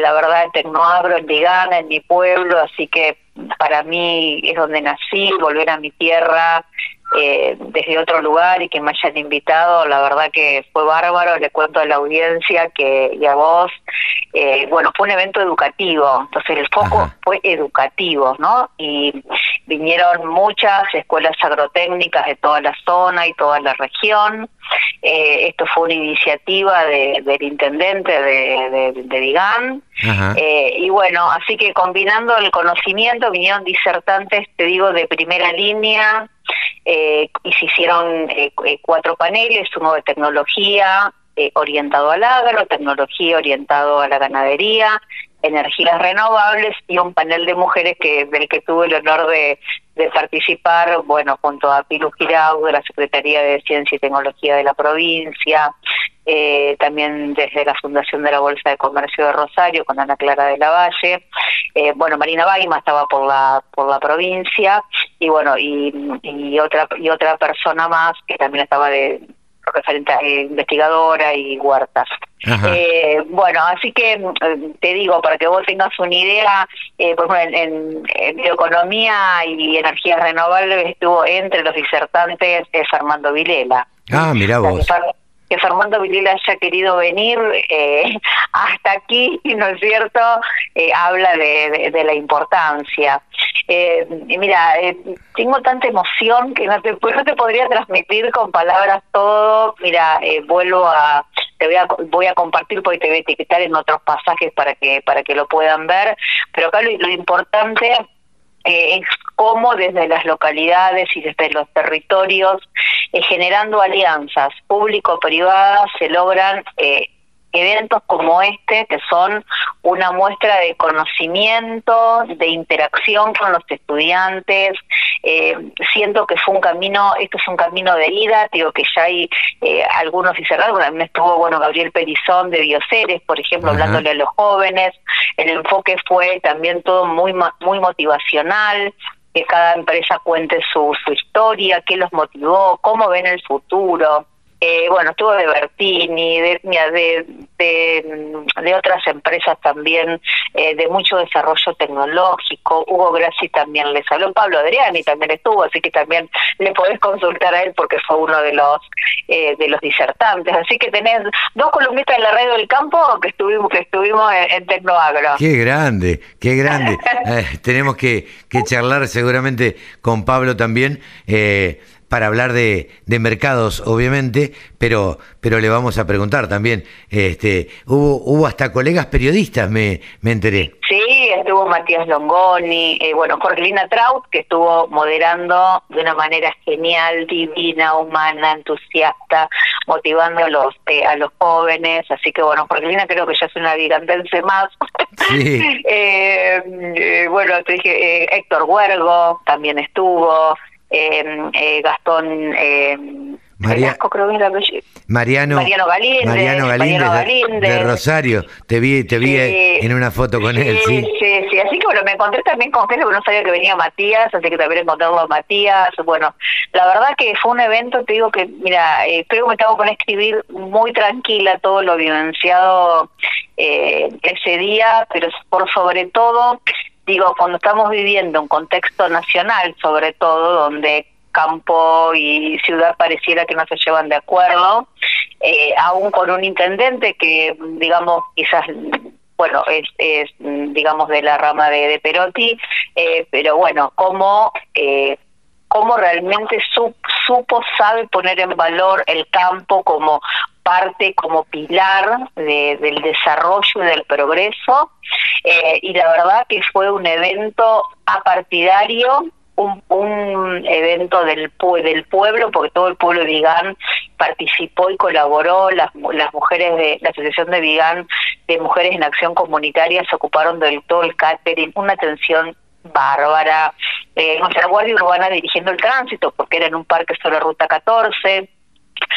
la verdad, no abro en Vigana, en mi pueblo, así que para mí es donde nací, volver a mi tierra eh, desde otro lugar y que me hayan invitado, la verdad que fue bárbaro, le cuento a la audiencia que y a vos, eh, bueno, fue un evento educativo, entonces el foco fue educativo, ¿no? Y, vinieron muchas escuelas agrotécnicas de toda la zona y toda la región. Eh, esto fue una iniciativa del intendente de, de, Digán. Eh, y bueno, así que combinando el conocimiento, vinieron disertantes, te digo, de primera línea, eh, y se hicieron cuatro paneles, uno de tecnología, orientado al agro, tecnología orientado a la ganadería, energías renovables y un panel de mujeres que del que tuve el honor de, participar, bueno, junto a Pilu Girau de la Secretaría de Ciencia y Tecnología de la provincia, eh, también desde la Fundación de la Bolsa de Comercio de Rosario con Ana Clara de la Valle, eh, bueno, Marina Baima estaba por la por la provincia y bueno, y, y otra y otra persona más que también estaba de referente a eh, investigadora y huertas. Eh, bueno, así que eh, te digo, para que vos tengas una idea, eh, por ejemplo, en, bioeconomía y energías renovables estuvo entre los disertantes es Armando Vilela. Ah, mira vos que Fernando Vilela haya querido venir eh, hasta aquí, ¿no es cierto? Eh, habla de, la importancia. Eh, mira, tengo tanta emoción que no te, no te podría transmitir con palabras todo. Mira, vuelvo a te voy a voy a compartir porque te voy a etiquetar en otros pasajes para que para que lo puedan ver. Pero acá lo importante eh, es cómo desde las localidades y desde los territorios, eh, generando alianzas público-privadas, se logran eh, eventos como este, que son una muestra de conocimiento, de interacción con los estudiantes. Eh, siento que fue un camino, esto es un camino de ida, digo que ya hay eh, algunos y cerrados, también estuvo bueno Gabriel Perizón de Bioceres, por ejemplo, hablándole a los jóvenes. El enfoque fue también todo muy, muy motivacional que cada empresa cuente su, su historia, qué los motivó, cómo ven el futuro. Eh, bueno, estuvo de Bertini, de, de, de, otras empresas también, eh, de mucho desarrollo tecnológico. Hugo Grassi también les habló, Pablo Adriani también estuvo, así que también le podés consultar a él porque fue uno de los eh, de los disertantes. Así que tenés dos columnistas en la red del campo que estuvimos que estuvimos en, Tecnoagro. Qué grande, qué grande. tenemos que, que charlar seguramente con Pablo también. Eh, para hablar de, de, mercados, obviamente, pero, pero le vamos a preguntar también. Este, hubo, hubo hasta colegas periodistas, me, me enteré. Sí, estuvo Matías Longoni, eh, bueno, Jorgelina Traut, que estuvo moderando de una manera genial, divina, humana, entusiasta, motivando a los, eh, a los jóvenes. Así que, bueno, Jorgelina creo que ya es una gigantense más. Sí. Eh, eh, bueno, te dije, Héctor Huergo también estuvo. Em, eh, Gastón eh, Mariano, Mariano Galíndez, Mariano Galíndez, de, Rosario, te vi, te vi en una foto con él, sí. Sí, sí, así que bueno, me encontré también con gente que no sabía que venía Matías, así que también encontré a Matías, bueno, la verdad que fue un evento, te digo que, mira, eh, creo que me tengo con escribir muy tranquila todo lo vivenciado eh, ese día, pero por sobre todo digo, cuando estamos viviendo un contexto nacional, sobre todo, donde campo y ciudad pareciera que no se llevan de acuerdo, eh, aún con un intendente que, digamos, quizás bueno, es, es digamos de la rama de, de Perotti, eh, pero bueno, cómo, eh, cómo realmente supo, sabe poner en valor el campo como parte como pilar del desarrollo y del progreso. Eh, y la verdad que fue un evento apartidario un, un evento del, del pueblo, porque todo el pueblo de Vigán participó y colaboró, las, las mujeres de la Asociación de Vigán de Mujeres en Acción Comunitaria se ocuparon del todo el catering, una atención bárbara, eh, nuestra Guardia Urbana dirigiendo el tránsito, porque era en un parque sobre Ruta 14,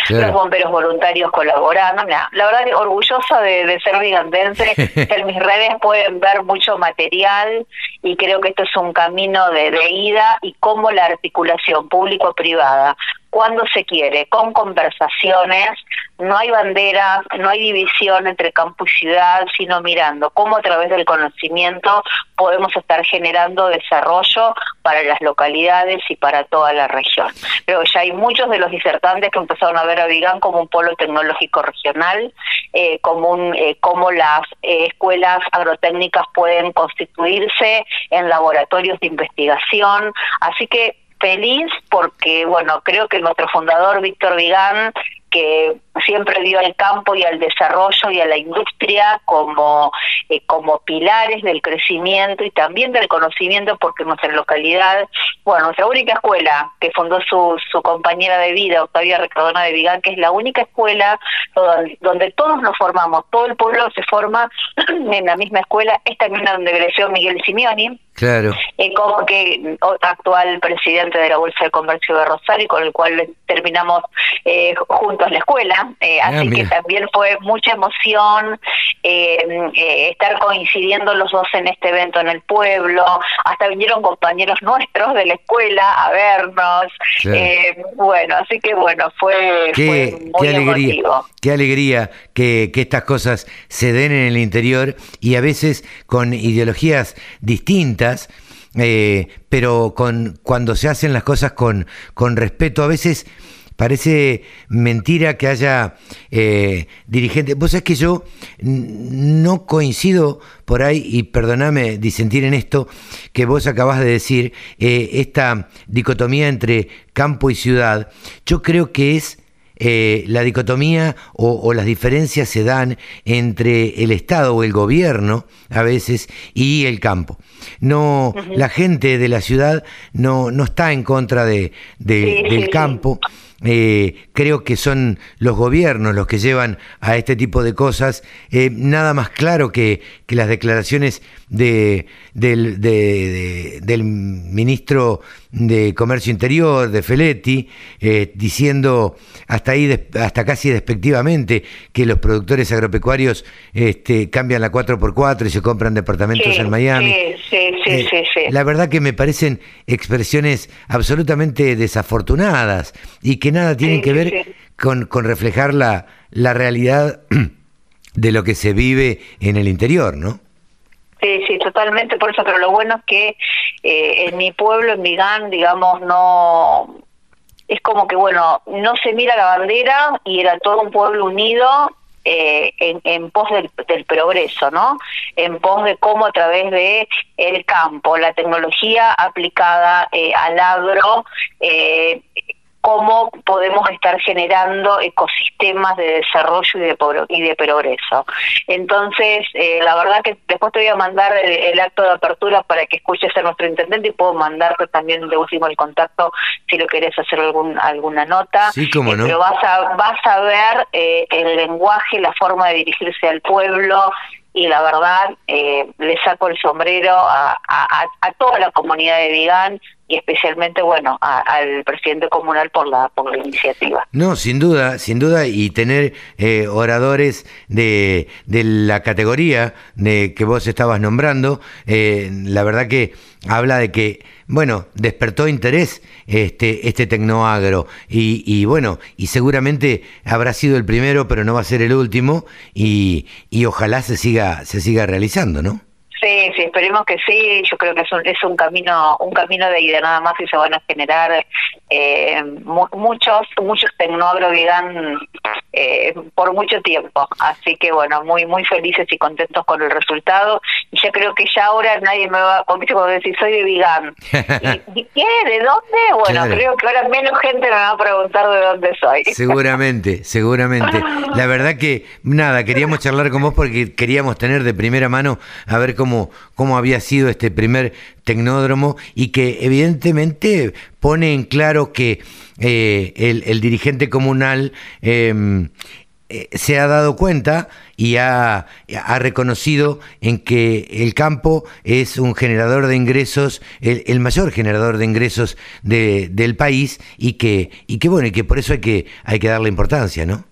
los bomberos voluntarios colaborando. la verdad, orgullosa de, ser vigandense. en mis redes pueden ver mucho material y creo que esto es un camino de, de ida y cómo la articulación público-privada cuando se quiere, con conversaciones, no hay bandera, no hay división entre campo y ciudad, sino mirando cómo a través del conocimiento podemos estar generando desarrollo para las localidades y para toda la región. Pero ya hay muchos de los disertantes que empezaron a ver a Vigán como un polo tecnológico regional, eh, como, un, eh, como las eh, escuelas agrotécnicas pueden constituirse en laboratorios de investigación. Así que feliz porque, bueno, creo que nuestro fundador, Víctor Vigán, que siempre dio al campo y al desarrollo y a la industria como, eh, como pilares del crecimiento y también del conocimiento, porque nuestra localidad, bueno, nuestra única escuela que fundó su, su compañera de vida, Octavia Recordona de Vigán, que es la única escuela donde, donde todos nos formamos, todo el pueblo se forma en la misma escuela, es también donde creció Miguel Simeoni, Claro. eh, como que actual presidente de la Bolsa de Comercio de Rosario, con el cual terminamos eh, juntos la escuela. Eh, Ah, así que también fue mucha emoción eh, estar coincidiendo los dos en este evento en el pueblo. Hasta vinieron compañeros nuestros de la escuela a vernos. Claro. Bueno, así que bueno, fue, Qué, fue muy qué alegría, emotivo. qué alegría que, que estas cosas se den en el interior y a veces con ideologías distintas, eh, pero con, cuando se hacen las cosas con, con respeto, a veces parece mentira que haya eh, dirigentes. Vos sabés que yo no coincido por ahí, y perdoname disentir en esto, que vos acabás de decir, eh, esta dicotomía entre campo y ciudad, yo creo que es eh, la dicotomía o, o las diferencias se dan entre el Estado o el gobierno a veces y el campo. No, la gente de la ciudad no, no está en contra de, de- Sí, sí, del campo. Eh, creo que son los gobiernos los que llevan a este tipo de cosas. Eh, nada más claro que, que las declaraciones de, del, de- de- del ministro de Comercio Interior, de Feletti, eh, diciendo hasta ahí, hasta casi despectivamente, que los productores agropecuarios este, cambian la 4x4 y se compran departamentos Sí, en Miami. sí, sí, sí, Eh, sí, sí. La verdad que me parecen expresiones absolutamente desafortunadas y que nada tienen Sí, que ver con, con reflejar la, la realidad de lo que se vive en el interior, ¿no? Sí, sí, totalmente, por eso, pero lo bueno es que eh, en mi pueblo, en Vigán, digamos, no... Es como que, bueno, no se mira la bandera y era todo un pueblo unido eh, en, en pos del, del progreso, ¿no? En pos de cómo a través de el campo, la tecnología aplicada eh, al agro, eh, cómo podemos estar generando ecosistemas de desarrollo y de, y de progreso. Entonces, eh, la verdad que después te voy a mandar el, el acto de apertura para que escuches a nuestro intendente y puedo mandarte también de último el contacto si lo querés hacer algún, alguna nota. Sí, cómo Eh, no. Pero vas a, vas a ver eh, el lenguaje, la forma de dirigirse al pueblo y la verdad eh, le saco el sombrero a- a toda la comunidad de Vigán y especialmente bueno a- al presidente comunal por la por la iniciativa. No, sin duda, sin duda, y tener eh, oradores de, de la categoría de que vos estabas nombrando, eh, la verdad que habla de que, bueno, despertó interés este, este tecnoagro, y, y bueno, y seguramente habrá sido el primero, pero no va a ser el último, y, y ojalá se siga, se siga realizando, ¿no? Sí, sí, esperemos que sí. Yo creo que es un, es un camino un camino de ida nada más y se van a generar eh, mu- muchos muchos tecnoagro vegan eh, por mucho tiempo. Así que bueno, muy muy felices y contentos con el resultado. Y ya creo que ya ahora nadie me va a cuando decir soy de vegan. ¿Y, y qué? ¿De dónde? Bueno, Claro. creo que ahora menos gente me va a preguntar de dónde soy. Seguramente, seguramente. La verdad que nada, queríamos charlar con vos porque queríamos tener de primera mano a ver cómo, cómo había sido este primer tecnódromo y que evidentemente pone en claro que eh, el, dirigente comunal eh, eh, se ha dado cuenta y ha, ha reconocido en que el campo es un generador de ingresos, el, mayor generador de ingresos de- del país y que, y que bueno, y que por eso que, hay que darle importancia, ¿no?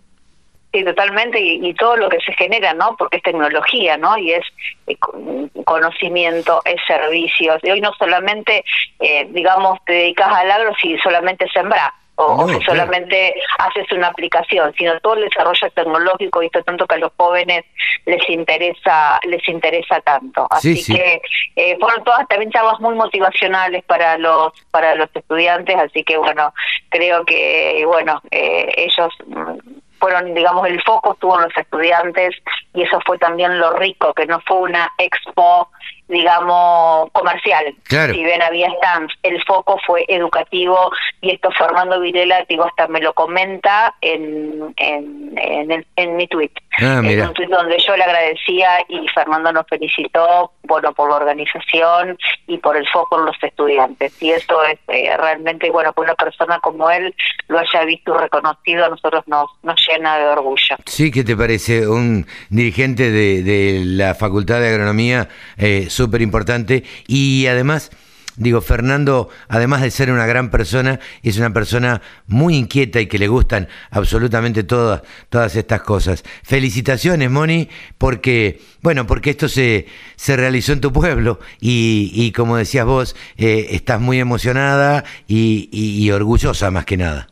Sí, totalmente, y, y todo lo que se genera, ¿no? Porque es tecnología, ¿no? Y es eh, con- conocimiento, es servicios. Y hoy no solamente, eh, digamos, te dedicas al agro si solamente sembrás. o, que solamente haces una aplicación, sino todo el desarrollo tecnológico, visto tanto que a los jóvenes les interesa les interesa tanto. Así que eh, fueron todas también charlas muy motivacionales para los para los estudiantes, así que bueno, creo que bueno, eh, ellos mm, fueron, digamos, el foco estuvo en los estudiantes y eso fue también lo rico, que no fue una expo digamos, comercial. Si bien había stands, el foco fue educativo y esto Fernando Virela, digo, hasta me lo comenta en, en, en, en mi tweet. Ah, en un tweet donde yo le agradecía y Fernando nos felicitó, bueno, por la organización y por el foco en los estudiantes. Y eso es eh, realmente, bueno, que una persona como él lo haya visto y reconocido, a nosotros nos, nos llena de orgullo. Sí, ¿qué te parece? Un dirigente de, de la Facultad de Agronomía eh, súper importante y además... Digo, Fernando, además de ser una gran persona, es una persona muy inquieta y que le gustan absolutamente todas, todas estas cosas. Felicitaciones, Moni, porque, bueno, porque esto se, se realizó en tu pueblo y, y como decías vos, eh, estás muy emocionada y orgullosa más que nada.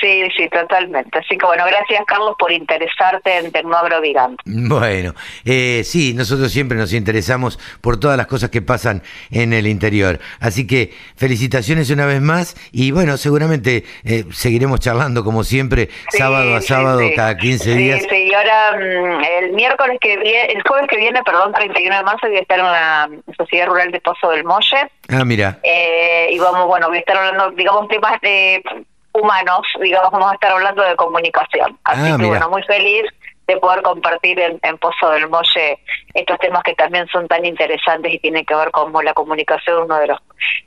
Sí, sí, totalmente. Así que bueno, gracias Carlos por interesarte en Tecnoagrovigante. Bueno, eh, sí, nosotros siempre nos interesamos por todas las cosas que pasan en el interior. Así que felicitaciones una vez más y bueno, seguramente eh, seguiremos charlando como siempre, sábado a sábado, cada 15 días. Sí, y ahora mm, el miércoles que viene, el jueves que viene, perdón, 31 de marzo, voy a estar en la Sociedad Rural de Pozo del Molle. Ah, mira. Eh, y vamos, bueno, voy a estar hablando, digamos, temas de humanos, digamos, vamos a estar hablando de comunicación. Así ah, que bueno, muy feliz de poder compartir en, Pozo del Molle estos temas que también son tan interesantes y tienen que ver con la comunicación, uno de los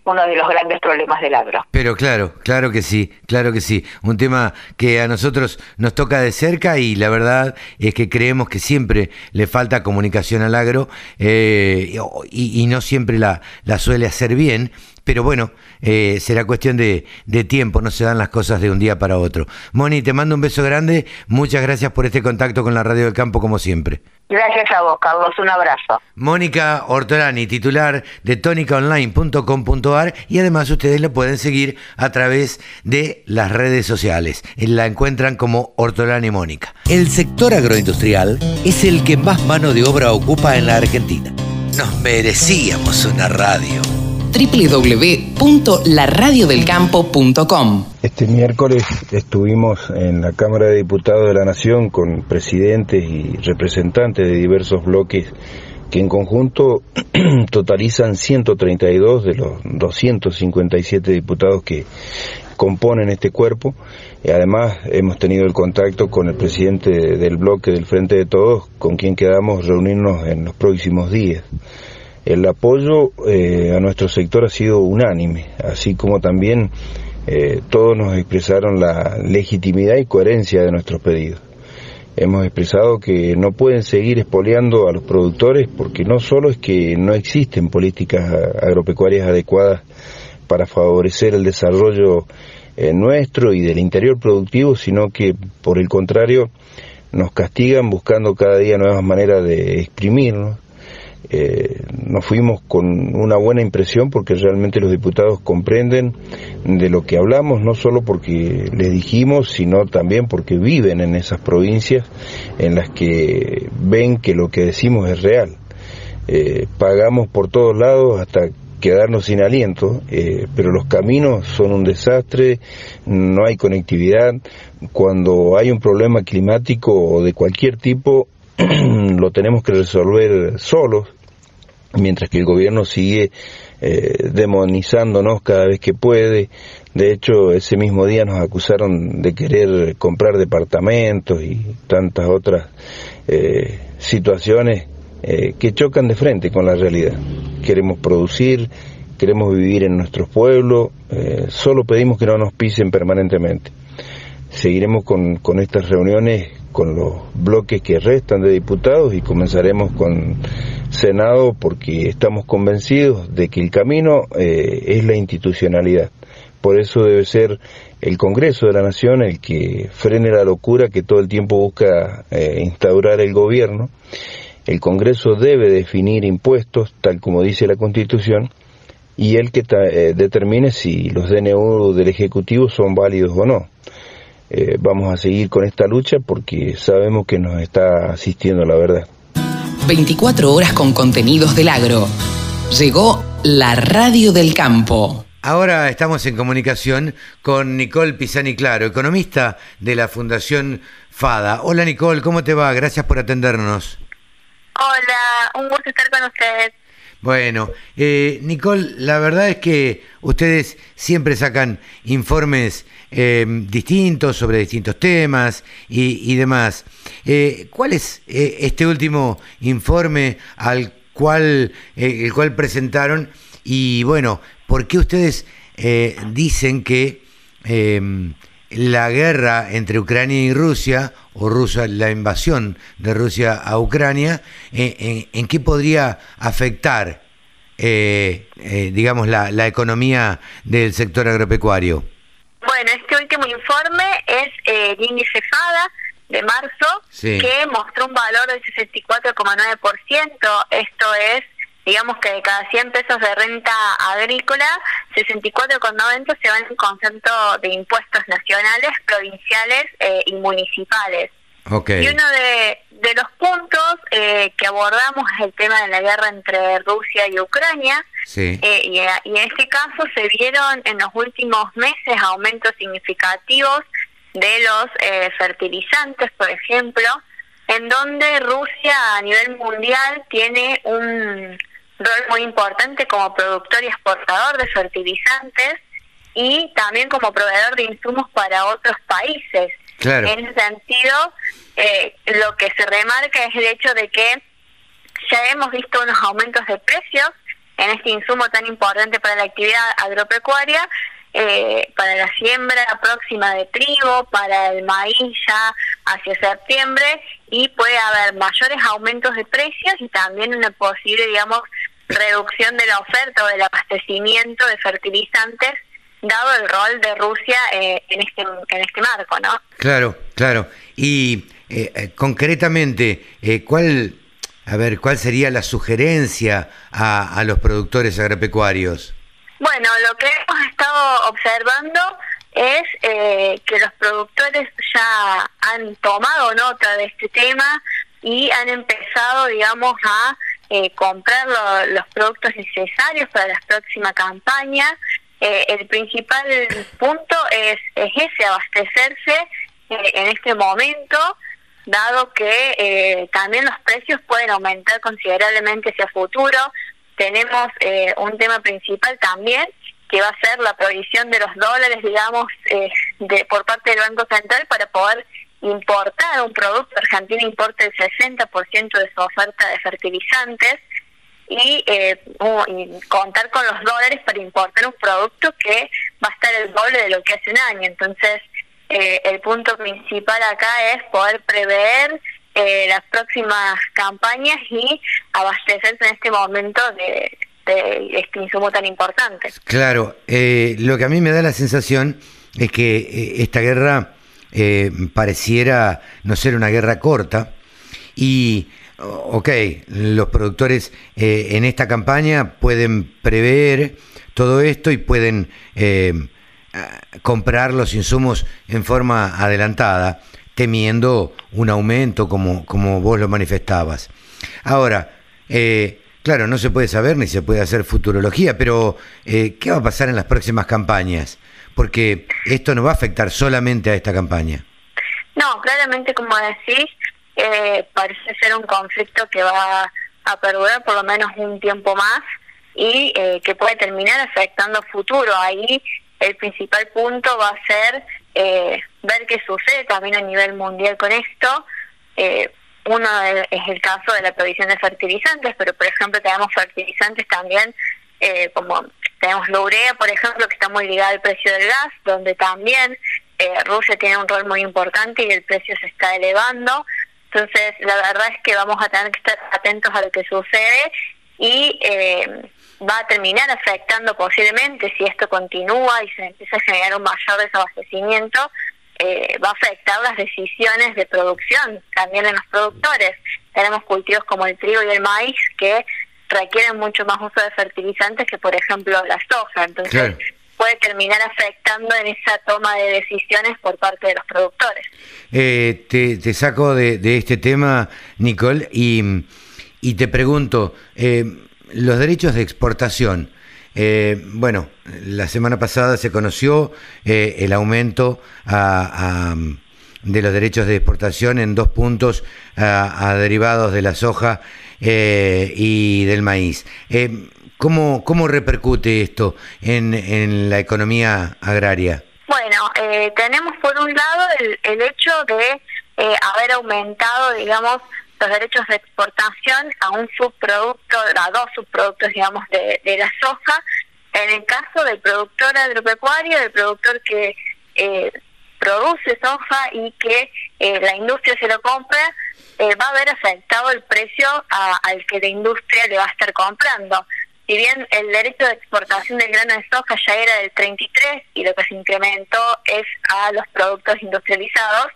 uno de los grandes problemas del agro. Pero claro, claro que sí, claro que sí. Un tema que a nosotros nos toca de cerca y la verdad es que creemos que siempre le falta comunicación al agro eh, y, y, no siempre la, la suele hacer bien pero bueno, eh, será cuestión de, de, tiempo, no se dan las cosas de un día para otro. Moni, te mando un beso grande, muchas gracias por este contacto con la Radio del Campo como siempre. Gracias a vos, Carlos, un abrazo. Mónica Ortolani, titular de tónicaonline.com.ar y además ustedes la pueden seguir a través de las redes sociales. La encuentran como Ortolani Mónica. El sector agroindustrial es el que más mano de obra ocupa en la Argentina. Nos merecíamos una radio www.laradiodelcampo.com. Este miércoles estuvimos en la Cámara de Diputados de la Nación con presidentes y representantes de diversos bloques que en conjunto totalizan 132 de los 257 diputados que componen este cuerpo. Y además hemos tenido el contacto con el presidente del bloque del Frente de Todos, con quien quedamos reunirnos en los próximos días. El apoyo eh, a nuestro sector ha sido unánime, así como también eh, todos nos expresaron la legitimidad y coherencia de nuestros pedidos. Hemos expresado que no pueden seguir expoliando a los productores porque no solo es que no existen políticas agropecuarias adecuadas para favorecer el desarrollo eh, nuestro y del interior productivo, sino que por el contrario nos castigan buscando cada día nuevas maneras de exprimirnos, eh, nos fuimos con una buena impresión porque realmente los diputados comprenden de lo que hablamos, no solo porque les dijimos, sino también porque viven en esas provincias en las que ven que lo que decimos es real. Eh, pagamos por todos lados hasta quedarnos sin aliento, eh, pero los caminos son un desastre, no hay conectividad, cuando hay un problema climático o de cualquier tipo, lo tenemos que resolver solos mientras que el gobierno sigue eh, demonizándonos cada vez que puede. De hecho, ese mismo día nos acusaron de querer comprar departamentos y tantas otras eh, situaciones eh, que chocan de frente con la realidad. Queremos producir, queremos vivir en nuestros pueblos, solo pedimos que no nos pisen permanentemente. Seguiremos con, con estas reuniones con los bloques que restan de diputados y comenzaremos con Senado porque estamos convencidos de que el camino eh, es la institucionalidad. Por eso debe ser el Congreso de la Nación el que frene la locura que todo el tiempo busca eh, instaurar el gobierno. El Congreso debe definir impuestos, tal como dice la Constitución, y él que eh, determine si los DNU del Ejecutivo son válidos o no. Eh, vamos a seguir con esta lucha porque sabemos que nos está asistiendo la verdad. 24 horas con contenidos del agro. Llegó la radio del campo. Ahora estamos en comunicación con Nicole Pisani Claro, economista de la Fundación FADA. Hola Nicole, ¿cómo te va? Gracias por atendernos. Hola, un gusto estar con ustedes. Bueno, eh, Nicole, la verdad es que ustedes siempre sacan informes eh, distintos sobre distintos temas y, demás. Eh, ¿Cuál es eh, este último informe al cual, el cual presentaron? Y bueno, ¿por qué ustedes dicen que em, la guerra entre Ucrania y Rusia, o Rusia, la invasión de Rusia a Ucrania, en, qué podría afectar, eh, eh, digamos, la, la, economía del sector agropecuario? Bueno, este último informe es eh, el índice FADA de marzo, que mostró un valor del 64,9%. Esto es digamos que de cada 100 pesos de renta agrícola, 64,90 se van en concepto de impuestos nacionales, provinciales eh, y municipales. Y uno de, los puntos eh, que abordamos es el tema de la guerra entre Rusia y Ucrania. Eh, y, y, en este caso se vieron en los últimos meses aumentos significativos de los fertilizantes, por ejemplo, en donde Rusia a nivel mundial tiene un rol muy importante como productor y exportador de fertilizantes y también como proveedor de insumos para otros países. En ese sentido, eh, lo que se remarca es el hecho de que ya hemos visto unos aumentos de precios en este insumo tan importante para la actividad agropecuaria, eh, para la siembra próxima de trigo, para el maíz ya hacia septiembre y puede haber mayores aumentos de precios y también una posible, digamos, reducción de la oferta o del abastecimiento de fertilizantes dado el rol de Rusia eh, en este en este marco, ¿no? Claro, claro. Y eh, eh, concretamente, ¿cuál a ver cuál sería la sugerencia a, a los productores agropecuarios? Bueno, lo que hemos estado observando es que los productores ya han tomado nota de este tema y han empezado, digamos, a eh, comprar los productos necesarios para la próxima campaña. Eh, el principal punto es, es ese, abastecerse eh, en este momento, dado que también los precios pueden aumentar considerablemente hacia futuro. Tenemos un tema principal también, que va a ser la provisión de los dólares, digamos, de, por parte del Banco Central para poder importar un producto, Argentina importa el 60% de su oferta de fertilizantes y, eh, contar con los dólares para importar un producto que va a estar el doble de lo que hace un año. Entonces, eh, el punto principal acá es poder prever eh, las próximas campañas y abastecerse en este momento de, de este insumo tan importante. Claro, lo que a mí me da la sensación es que esta guerra eh, pareciera no ser una guerra corta. Y, ok, los productores eh, en esta campaña pueden prever todo esto y pueden eh, comprar los insumos en forma adelantada, temiendo un aumento como, como vos lo manifestabas. Ahora, claro, no se puede saber ni se puede hacer futurología, pero ¿qué va a pasar en las próximas campañas? Porque esto no va a afectar solamente a esta campaña. No, claramente como decís, eh, parece ser un conflicto que va a perdurar por lo menos un tiempo más y eh, que puede terminar afectando futuro. Ahí el principal punto va a ser eh, ver qué sucede también a nivel mundial con esto. uno es el caso de la provisión de fertilizantes, pero por ejemplo tenemos fertilizantes también como tenemos la urea, por ejemplo, que está muy ligada al precio del gas, donde también eh, Rusia tiene un rol muy importante y el precio se está elevando. Entonces, la verdad es que vamos a tener que estar atentos a lo que sucede y eh, va a terminar afectando posiblemente, si esto continúa y se empieza a generar un mayor desabastecimiento, eh, va a afectar las decisiones de producción también en los productores. Tenemos cultivos como el trigo y el maíz que requieren mucho más uso de fertilizantes que, por ejemplo, la soja. Entonces, puede terminar afectando en esa toma de decisiones por parte de los productores. Eh, te, saco de, este tema, Nicole, y, y te pregunto, eh, los derechos de exportación, eh, bueno, la semana pasada se conoció el aumento de los derechos de exportación en dos puntos a, derivados de la soja y del maíz. ¿Cómo, cómo repercute esto en, en la economía agraria? Bueno, eh, tenemos por un lado el, el hecho de eh, haber aumentado, digamos, los derechos de exportación a un subproducto, a dos subproductos, digamos, de, de la soja. En el caso del productor agropecuario, del productor que eh, produce soja y que la industria se lo compra, va a haber afectado el precio al que la industria le va a estar comprando si bien el derecho de exportación del grano de soja ya era del 33 y lo que se incrementó es a los productos industrializados,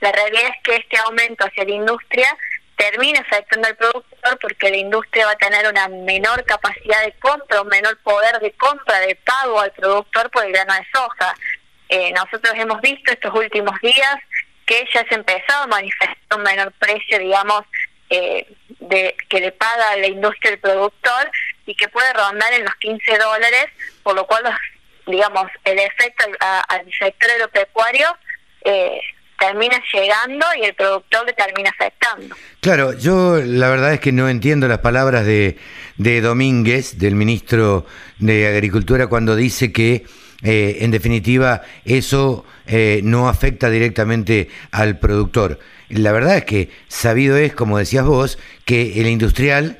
la realidad es que este aumento hacia la industria termina afectando al productor porque la industria va a tener una menor capacidad de compra, un menor poder de compra, de pago al productor por el grano de soja. Eh, nosotros hemos visto estos últimos días que ya se ha empezado a manifestar un menor precio, digamos, eh, de, que le paga la industria el productor y que puede rondar en los 15 dólares, por lo cual, digamos, el efecto al sector agropecuario eh, termina llegando y el productor le termina afectando. Claro, yo la verdad es que no entiendo las palabras de, de Domínguez, del ministro de Agricultura, cuando dice que eh, en definitiva eso eh, no afecta directamente al productor. La verdad es que sabido es, como decías vos, que el industrial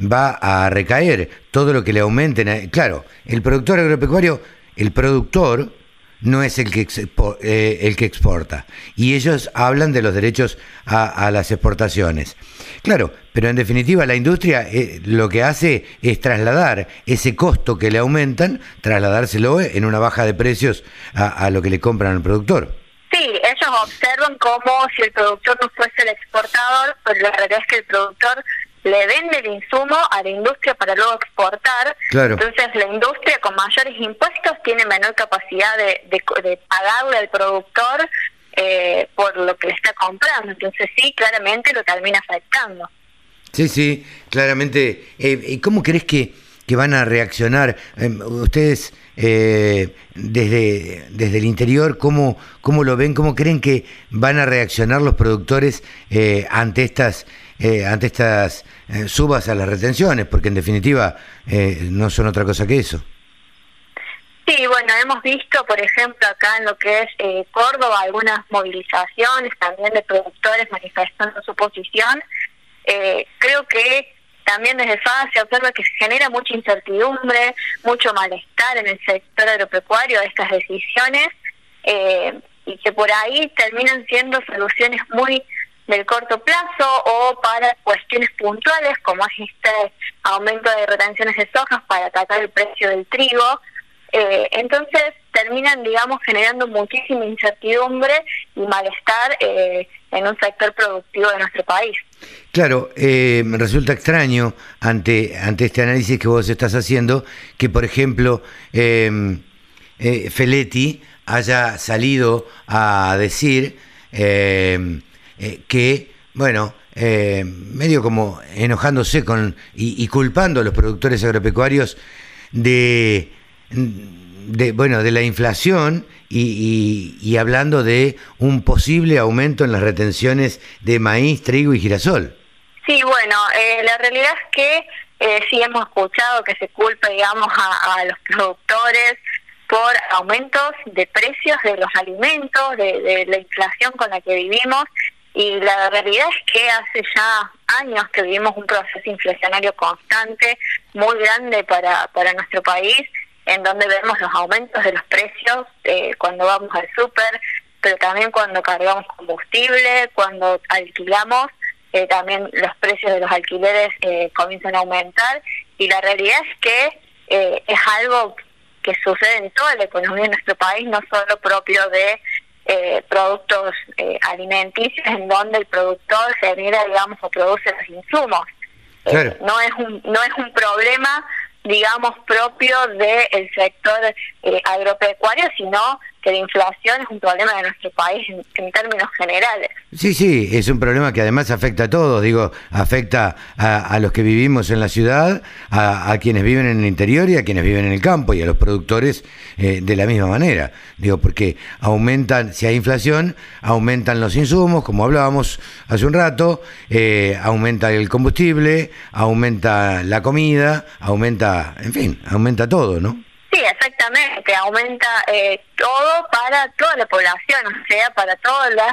va a recaer todo lo que le aumenten. Claro, el productor agropecuario, el productor no es el que, eh, el que exporta. Y ellos hablan de los derechos a, las exportaciones. Claro, pero en definitiva la industria eh, lo que hace es trasladar ese costo que le aumentan, trasladárselo en una baja de precios a, lo que le compran al productor. Sí, ellos observan como si el productor no fuese el exportador, pero la realidad es que el productor le vende el insumo a la industria para luego exportar. Entonces la industria con mayores impuestos tiene menor capacidad de, de, pagarle al productor eh, por lo que le está comprando. Entonces sí, claramente lo termina afectando. Sí, sí, claramente. Eh, ¿Y cómo crees que, que van a reaccionar? Em, ustedes eh, desde, desde el interior, ¿cómo, ¿cómo lo ven? ¿Cómo creen que van a reaccionar los productores ante estas eh, ante estas eh, subas a las retenciones, porque en definitiva eh, no son otra cosa que eso. Sí, bueno, hemos visto, por ejemplo, acá en lo que es Córdoba, algunas movilizaciones también de productores manifestando su posición. creo que también desde FAS se observa que se genera mucha incertidumbre, mucho malestar en el sector agropecuario de estas decisiones y que por ahí terminan siendo soluciones muy del corto plazo o para cuestiones puntuales como es este aumento de retenciones de sojas para atacar el precio del trigo. Eh, entonces terminan, digamos, generando muchísima incertidumbre y malestar eh, en un sector productivo de nuestro país. Claro, eh, resulta extraño ante, ante este análisis que vos estás haciendo que, por ejemplo, em, Feletti haya salido a decir em, eh, que, bueno, eh, medio como enojándose con y, culpando a los productores agropecuarios de, de bueno de la inflación y, hablando de un posible aumento en las retenciones de maíz, trigo y girasol. Sí, bueno, eh, la realidad es que sí hemos escuchado que se culpa, digamos, a, los productores por aumentos de precios de los alimentos, de la inflación con la que vivimos y la realidad es que hace ya años que vivimos un proceso inflacionario constante, muy grande para, para nuestro país, en donde vemos los aumentos de los precios eh, cuando vamos al súper, pero también cuando cargamos combustible, cuando alquilamos, eh, también los precios de los alquileres eh, comienzan a aumentar. Y la realidad es que es algo que sucede en toda la economía de nuestro país, no solo propio de eh, productos eh, alimenticios en donde el productor genera, digamos, o produce los insumos. no es un no es un problema digamos, propio del sector eh, agropecuario, sino que la inflación es un problema de nuestro país en, términos generales. Sí, sí, es un problema que además afecta a todos, digo, afecta a, los que vivimos en la ciudad, a, quienes viven en el interior y a quienes viven en el campo y a los productores eh, de la misma manera, digo, porque aumentan, si hay inflación, aumentan los insumos, como hablábamos hace un rato, eh, aumenta el combustible, aumenta la comida, aumenta, en fin, aumenta todo, ¿no? Sí, exactamente, aumenta eh, todo para toda la población, o sea, para todas las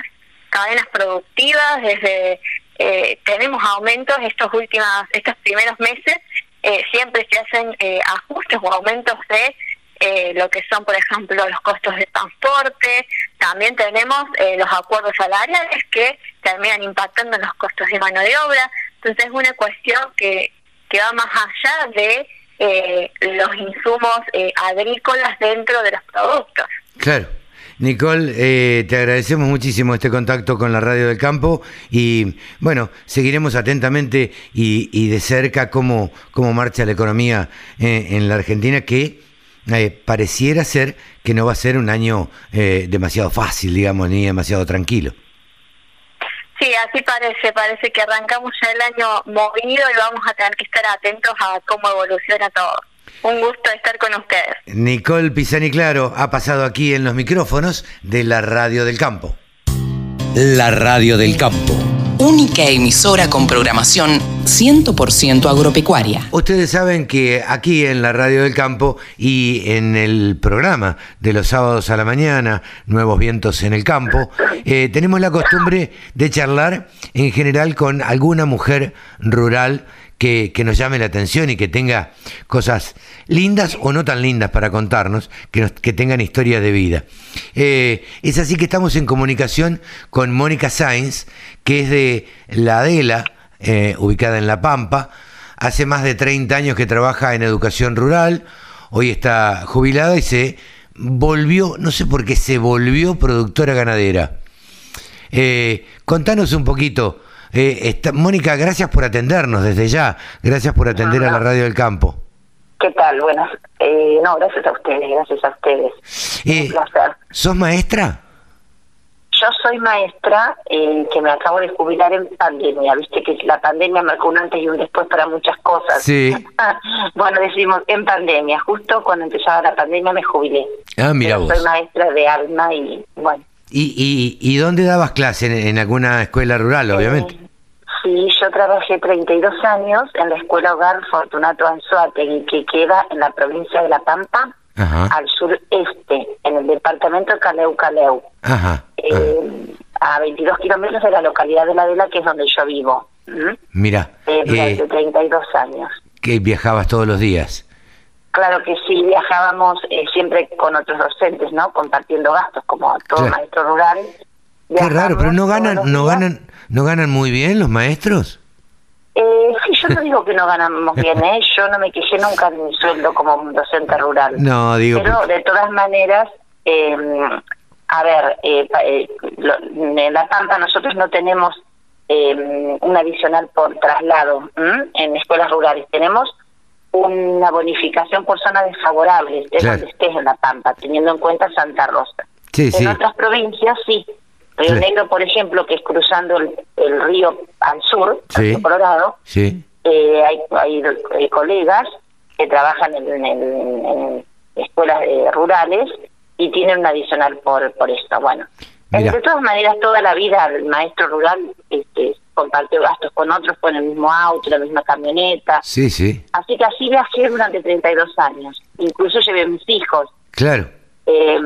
cadenas productivas, desde eh, tenemos aumentos estos últimos, estos primeros meses, eh, siempre se hacen ajustes o aumentos de lo que son, por ejemplo, los costos de transporte, también tenemos los acuerdos salariales que terminan impactando en los costos de mano de obra, entonces es una cuestión que, que va más allá de eh, los insumos eh, agrícolas dentro de los productos. Claro. Nicole, eh, te agradecemos muchísimo este contacto con la Radio del Campo y bueno, seguiremos atentamente y, de cerca cómo, cómo marcha la economía en la Argentina que pareciera ser que no va a ser un año demasiado fácil, digamos, ni demasiado tranquilo. Sí, así parece, parece que arrancamos ya el año movido y vamos a tener que estar atentos a cómo evoluciona todo. Un gusto estar con ustedes. Nicole Pisani Claro ha pasado aquí en los micrófonos de la Radio del Campo. La Radio del Campo única emisora con programación 100% agropecuaria. Ustedes saben que aquí en la Radio del Campo y en el programa de los sábados a la mañana, Nuevos Vientos en el Campo, eh, tenemos la costumbre de charlar en general con alguna mujer rural que, nos llame la atención y que tenga cosas lindas o no tan lindas para contarnos, que, tengan historia de vida. Eh, es así que estamos en comunicación con Mónica Sainz, que es de La Adela, eh, ubicada en La Pampa. Hace más de 30 años que trabaja en educación rural, hoy está jubilada y se volvió, no sé por qué, se volvió productora ganadera. Eh, contanos un poquito eh, Mónica, gracias por atendernos desde ya. Gracias por atender a la Radio del Campo. ¿Qué tal? Bueno, eh, no, gracias a ustedes, gracias a ustedes. Eh, Un placer. ¿Sos maestra? Yo soy maestra eh, que me acabo de jubilar en pandemia. Viste que la pandemia marcó un antes y un después para muchas cosas. Sí. bueno, decimos en pandemia. Justo cuando empezaba la pandemia me jubilé. Ah, mira vos. Soy maestra de alma y bueno. ¿Y, y, y dónde dabas clase? ¿En, alguna escuela rural, obviamente? Sí, yo trabajé 32 años en la Escuela Hogar Fortunato Anzuategui, que queda en la provincia de La Pampa, al sureste, en el departamento de Caleu Caleu. Eh, a 22 kilómetros de la localidad de La Vela, que es donde yo vivo. Mira. Eh, durante 32 eh, años. ¿Que viajabas todos los días? Claro que sí, viajábamos siempre con otros docentes, ¿no? Compartiendo gastos, como todo maestro rural. Qué raro, pero no ganan, no ganan, no ganan muy bien los maestros. Eh, sí, yo no digo que no ganamos bien, ¿eh? Yo no me quejé nunca de mi sueldo como docente rural. No, digo. Pero de todas maneras, eh, a ver, eh, eh en La Pampa nosotros no tenemos eh, un adicional por traslado en escuelas rurales. Tenemos una bonificación por zonas desfavorables, de donde estés en La Pampa, teniendo en cuenta Santa Rosa. Sí, en otras provincias sí, Río Negro, por ejemplo, que es cruzando el, río al sur, sí. Colorado, sí. eh, hay, hay, colegas que trabajan en, escuelas eh, rurales y tienen un adicional por, por esto. Bueno, de todas maneras, toda la vida el maestro rural este, compartió gastos con otros, con el mismo auto, la misma camioneta. Sí, sí. Así que así viajé durante 32 años. Incluso llevé mis hijos. Claro eh,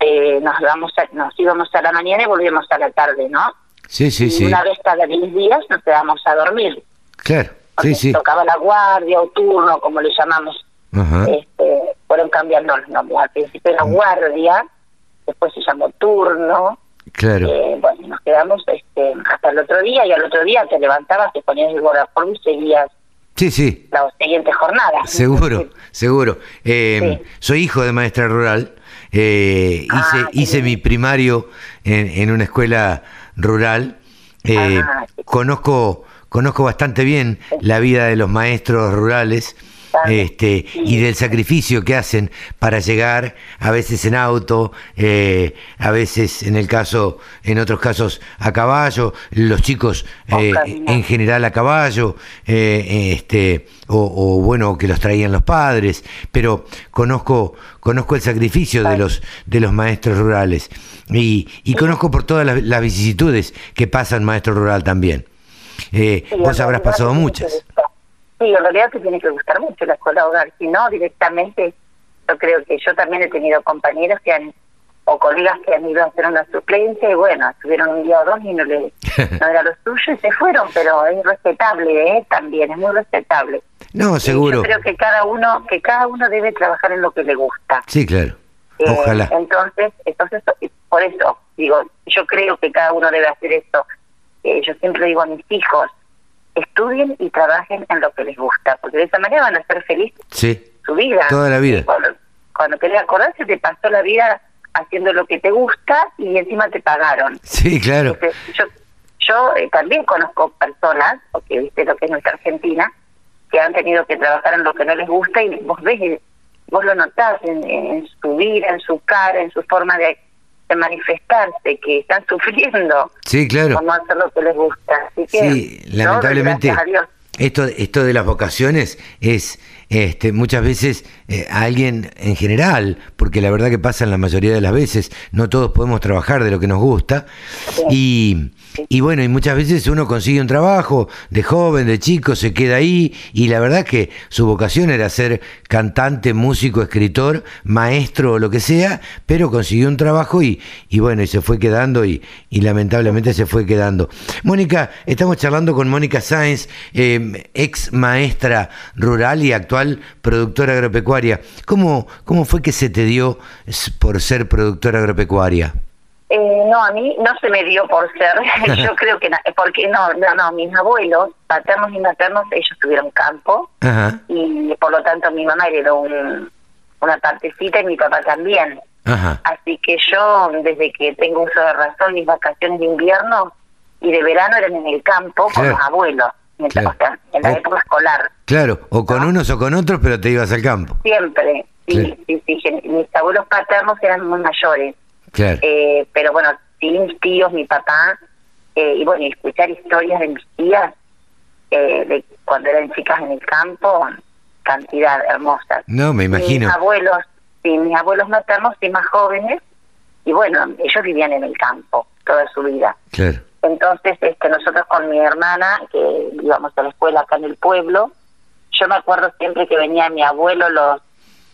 eh, nos vamos nos íbamos a la mañana y volvíamos a la tarde, ¿no? Sí, sí, sí. Una vez cada 10 días nos quedamos a dormir. Claro, sí, sí. Tocaba la guardia o turno, como le llamamos. Este, fueron cambiando los nombres. Al principio era guardia, después se llamó turno. Claro. Eh, bueno, nos quedamos este, hasta el otro día y al otro día te levantabas, te ponías el guardaforma y seguías Sí, sí. La siguiente jornada. Seguro, seguro. Eh, soy hijo de maestra rural eh, hice, ah, hice mi primario en, en, una escuela rural. Eh, ah, conozco conozco bastante bien la vida de los maestros rurales este, y del sacrificio que hacen para llegar, a veces en auto, eh, a veces en el caso, en otros casos a caballo, los chicos eh, en general a caballo, eh, este, o, bueno que los traían los padres, pero conozco, conozco el sacrificio de los de los maestros rurales. Y, y conozco por todas las, vicisitudes que pasan maestro rural también. vos habrás pasado muchas. Sí, en realidad te tiene que gustar mucho la escuela hogar, si no, directamente, yo creo que yo también he tenido compañeros que han, o colegas que han ido a hacer una suplencia y bueno, estuvieron un día o dos y no, le, no era lo suyo y se fueron, pero es respetable, ¿eh? También, es muy respetable. No, seguro. yo creo que cada uno, que cada uno debe trabajar en lo que le gusta. Sí, claro. Eh, Ojalá. Entonces, entonces, por eso, digo, yo creo que cada uno debe hacer esto. Eh, yo siempre digo a mis hijos, estudien y trabajen en lo que les gusta, porque de esa manera van a ser felices sí, su vida. Toda la vida. Cuando, cuando te acordás, se te pasó la vida haciendo lo que te gusta y encima te pagaron. Sí, claro. yo yo eh, también conozco personas, porque viste lo que es nuestra Argentina, que han tenido que trabajar en lo que no les gusta y vos ves, vos lo notás en, en su vida, en su cara, en su forma de manifestarse, que están sufriendo. Sí, claro. A hacer lo que les gusta. Así que, sí, lamentablemente. Esto, esto de las vocaciones es este, muchas veces eh, alguien en general, porque la verdad que pasa en la mayoría de las veces, no todos podemos trabajar de lo que nos gusta, y, y bueno, y muchas veces uno consigue un trabajo de joven, de chico, se queda ahí y la verdad que su vocación era ser cantante, músico, escritor, maestro o lo que sea, pero consiguió un trabajo y, y bueno, y se fue quedando y, y, lamentablemente se fue quedando. Mónica, estamos charlando con Mónica Sáenz, eh, ex maestra rural y actual productora agropecuaria. ¿Cómo, ¿Cómo fue que se te dio por ser productora agropecuaria? Eh, no, a mí no se me dio por ser, yo creo que, porque no, no, no, mis abuelos, paternos y maternos, ellos tuvieron campo y por lo tanto mi mamá heredó un, una partecita y mi papá también. Así que yo, desde que tengo uso de razón, mis vacaciones de invierno y de verano eran en el campo con los abuelos, en la época escolar. Claro, o con unos o con otros, pero te ibas al campo. Siempre, sí, sí, sí, mis abuelos paternos eran muy mayores eh, pero bueno, sí, mis tíos, mi papá, eh, y bueno, escuchar historias de mis tías eh, de cuando eran chicas en el campo, cantidad hermosa. No, me imagino. Mis abuelos, sí, mis abuelos maternos, y más jóvenes, y bueno, ellos vivían en el campo toda su vida. Claro. Entonces, este, nosotros con mi hermana, que íbamos a la escuela acá en el pueblo, yo me acuerdo siempre que venía mi abuelo los,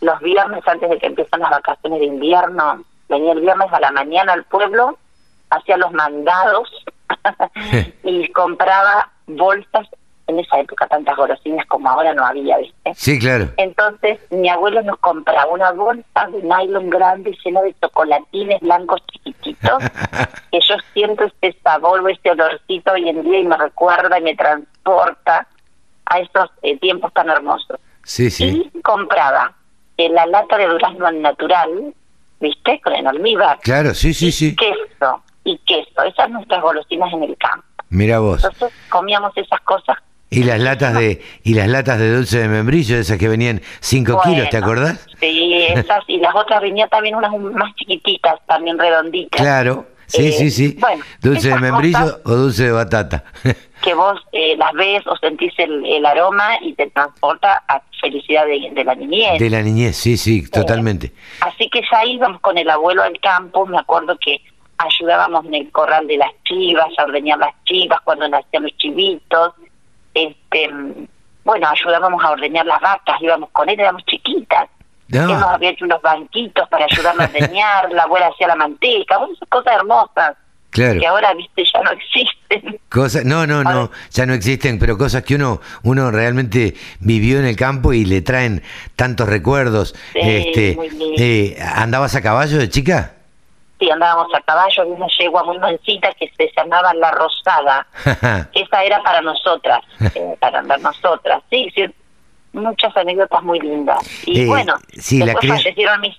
los viernes antes de que empiezan las vacaciones de invierno, venía el viernes a la mañana al pueblo, hacía los mandados y compraba bolsas. En esa época tantas golosinas como ahora no había, ¿viste? Sí, claro. Entonces mi abuelo nos compraba una bolsa de nylon grande llena de chocolatines blancos chiquititos, que yo siento este sabor o este olorcito hoy en día y me recuerda y me transporta a esos eh, tiempos tan hermosos. Sí, sí. Y compraba eh, la lata de durazno natural, ¿viste? Con el almíbar. Claro, sí, sí, sí. Queso, y queso. Esas nuestras golosinas en el campo. Mira vos. Entonces comíamos esas cosas. Y las latas de y las latas de dulce de membrillo, esas que venían 5 kilos, ¿te acordás? Sí, esas y las otras venían también unas más chiquititas, también redonditas. Claro, sí, sí, eh, sí. Bueno, dulce de membrillo o dulce de batata. que vos eh, las ves o sentís el, aroma y te transporta a felicidad de, la niñez. De la niñez, sí, sí, totalmente. así que ya íbamos con el abuelo al campo, me acuerdo que ayudábamos en el corral de las chivas, a ordeñar las chivas cuando nacían los chivitos, este bueno, ayudábamos a ordeñar las vacas, íbamos con él, éramos chiquitas. Hemos había hecho unos banquitos para ayudarnos a ordeñar, la abuela hacía la manteca, bueno, esas cosas hermosas. Claro. Que ahora, viste, ya no existen. Cosas, no, no, no, ya no existen, pero cosas que uno uno realmente vivió en el campo y le traen tantos recuerdos. este, eh, ¿Andabas a caballo de chica? Sí, andábamos a caballo, había una yegua muy mansita que se llamaba La Rosada. Esa era para nosotras, eh, para andar nosotras. Sí, sí, muchas anécdotas muy lindas. Y eh, bueno, después fallecieron mis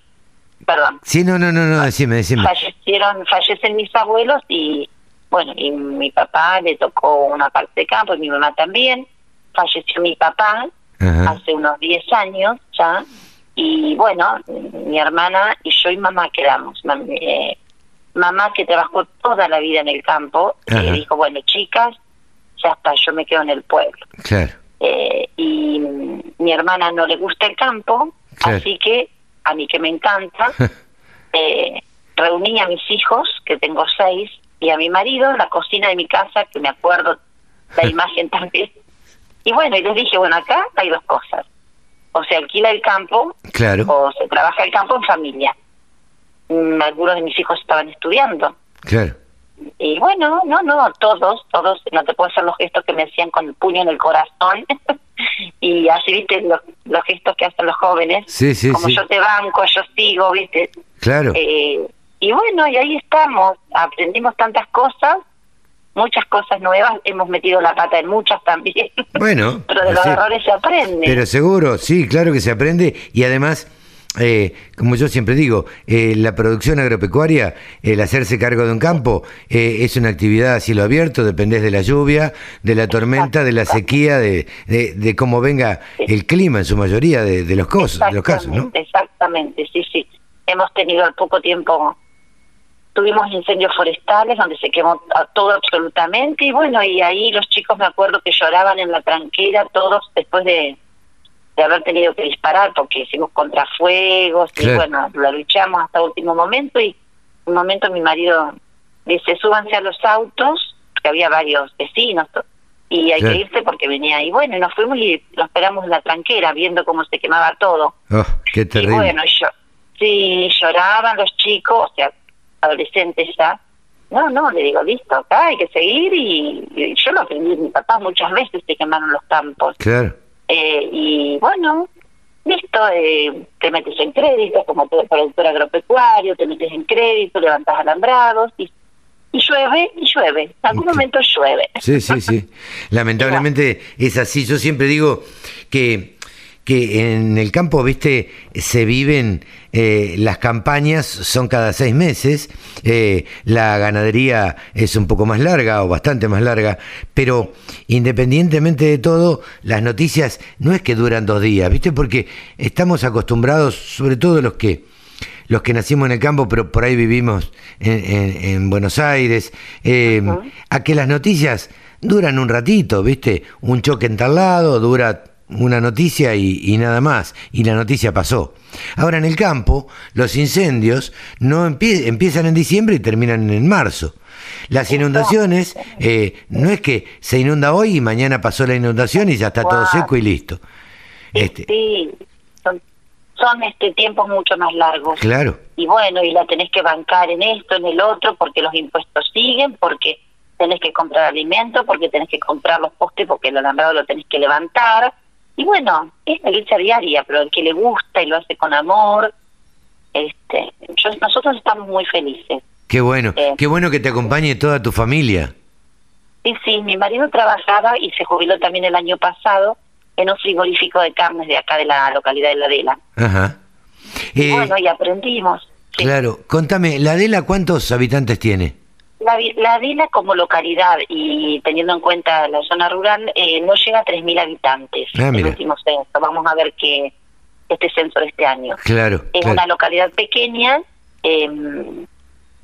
perdón. Sí, no, no, no, no, decime, decime. Fallecieron, fallecen mis abuelos y bueno, y mi papá le tocó una parte de campo, y mi mamá también. Falleció mi papá hace unos 10 años ya, y bueno, mi hermana y yo y mamá quedamos. Eh, mamá que trabajó toda la vida en el campo, y dijo, bueno, chicas, ya está, yo me quedo en el pueblo. Claro. Eh, y mi hermana no le gusta el campo, así que a mí que me encanta, eh, reuní a mis hijos, que tengo seis, y a mi marido en la cocina de mi casa, que me acuerdo la imagen también. Y bueno, y les dije, bueno, acá hay dos cosas. O se alquila el campo, claro. o se trabaja el campo en familia. Mm, algunos de mis hijos estaban estudiando. Claro. Y bueno, no, no, todos, todos, no te puedo hacer los gestos que me hacían con el puño en el corazón. y así, viste, los, los, gestos que hacen los jóvenes. Sí, sí, Como yo te banco, yo sigo, viste. Claro. Eh, y bueno, y ahí estamos, aprendimos tantas cosas, muchas cosas nuevas, hemos metido la pata en muchas también. Bueno. pero de los errores se aprende. Pero seguro, sí, claro que se aprende y además eh, como yo siempre digo, eh, la producción agropecuaria, el hacerse cargo de un campo, eh, es una actividad a cielo abierto, dependés de la lluvia, de la tormenta, de la sequía, de, de, cómo venga el clima en su mayoría de, los, cosas, de los casos, ¿no? Exactamente, sí, sí. Hemos tenido al poco tiempo, tuvimos incendios forestales donde se quemó todo absolutamente y bueno, y ahí los chicos me acuerdo que lloraban en la tranquera todos después de de haber tenido que disparar porque hicimos contrafuegos y bueno, lo luchamos hasta último momento y un momento mi marido dice, súbanse a los autos, que había varios vecinos y hay que irse porque venía y bueno, y nos fuimos y lo esperamos en la tranquera viendo cómo se quemaba todo. Oh, qué terrible. Y bueno, yo, sí, lloraban los chicos, o sea, adolescentes ya. No, no, le digo, listo, acá hay que seguir y, yo lo aprendí mi papá muchas veces se quemaron los campos. Claro. Eh, y bueno, listo, eh, te metes en crédito como productor agropecuario, te metes en crédito, levantas alambrados y, y llueve y llueve. En algún momento llueve. Sí, sí, sí. Lamentablemente es así. Yo siempre digo que que en el campo, viste, se viven eh, las campañas, son cada seis meses, eh, la ganadería es un poco más larga o bastante más larga, pero independientemente de todo, las noticias no es que duran dos días, viste, porque estamos acostumbrados, sobre todo los que los que nacimos en el campo, pero por ahí vivimos en, Buenos Aires, eh, a que las noticias duran un ratito, ¿viste? Un choque en tal lado dura una noticia y, nada más, y la noticia pasó. Ahora en el campo, los incendios no empiezan en diciembre y terminan en marzo. Las inundaciones, eh, no es que se inunda hoy y mañana pasó la inundación y ya está todo seco y listo. Este, sí, son, son este tiempos mucho más largos. Claro. Y bueno, y la tenés que bancar en esto, en el otro, porque los impuestos siguen, porque tenés que comprar alimento, porque tenés que comprar los postes, porque el alambrado lo tenés que levantar, y bueno, es la lucha diaria, pero el que le gusta y lo hace con amor, este, nosotros estamos muy felices. Qué bueno, eh, qué bueno que te acompañe toda tu familia. Sí, sí, mi marido trabajaba y se jubiló también el año pasado en un frigorífico de carnes de acá de la localidad de La Adela. Ajá. y bueno, y aprendimos. Claro, contame, ¿La Adela cuántos habitantes tiene? La, la como localidad y teniendo en cuenta la zona rural eh, no llega a 3.000 habitantes ah, el último censo. Vamos a ver que este censo de este año. Claro. Es una localidad pequeña em,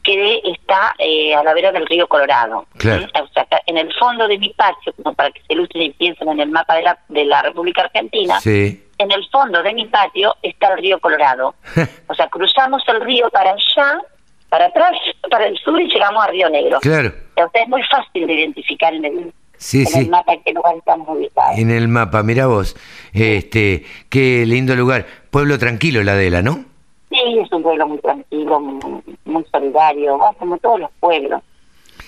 que está eh, a la vera del río Colorado. Claro. O sea, en el fondo de mi patio, como para que se ilustren y piensen en el mapa de la, de la República Argentina, sí. en el fondo de mi patio está el río Colorado. o sea, cruzamos el río para allá para atrás, para el sur y llegamos a Río Negro. Claro. Sea, es muy fácil de identificar en el, sí, en el mapa en qué lugar estamos ubicados. En el mapa, mira vos, este, qué lindo lugar. Pueblo tranquilo la Adela, ¿no? Sí, es un pueblo muy tranquilo, muy, solidario, como todos los pueblos.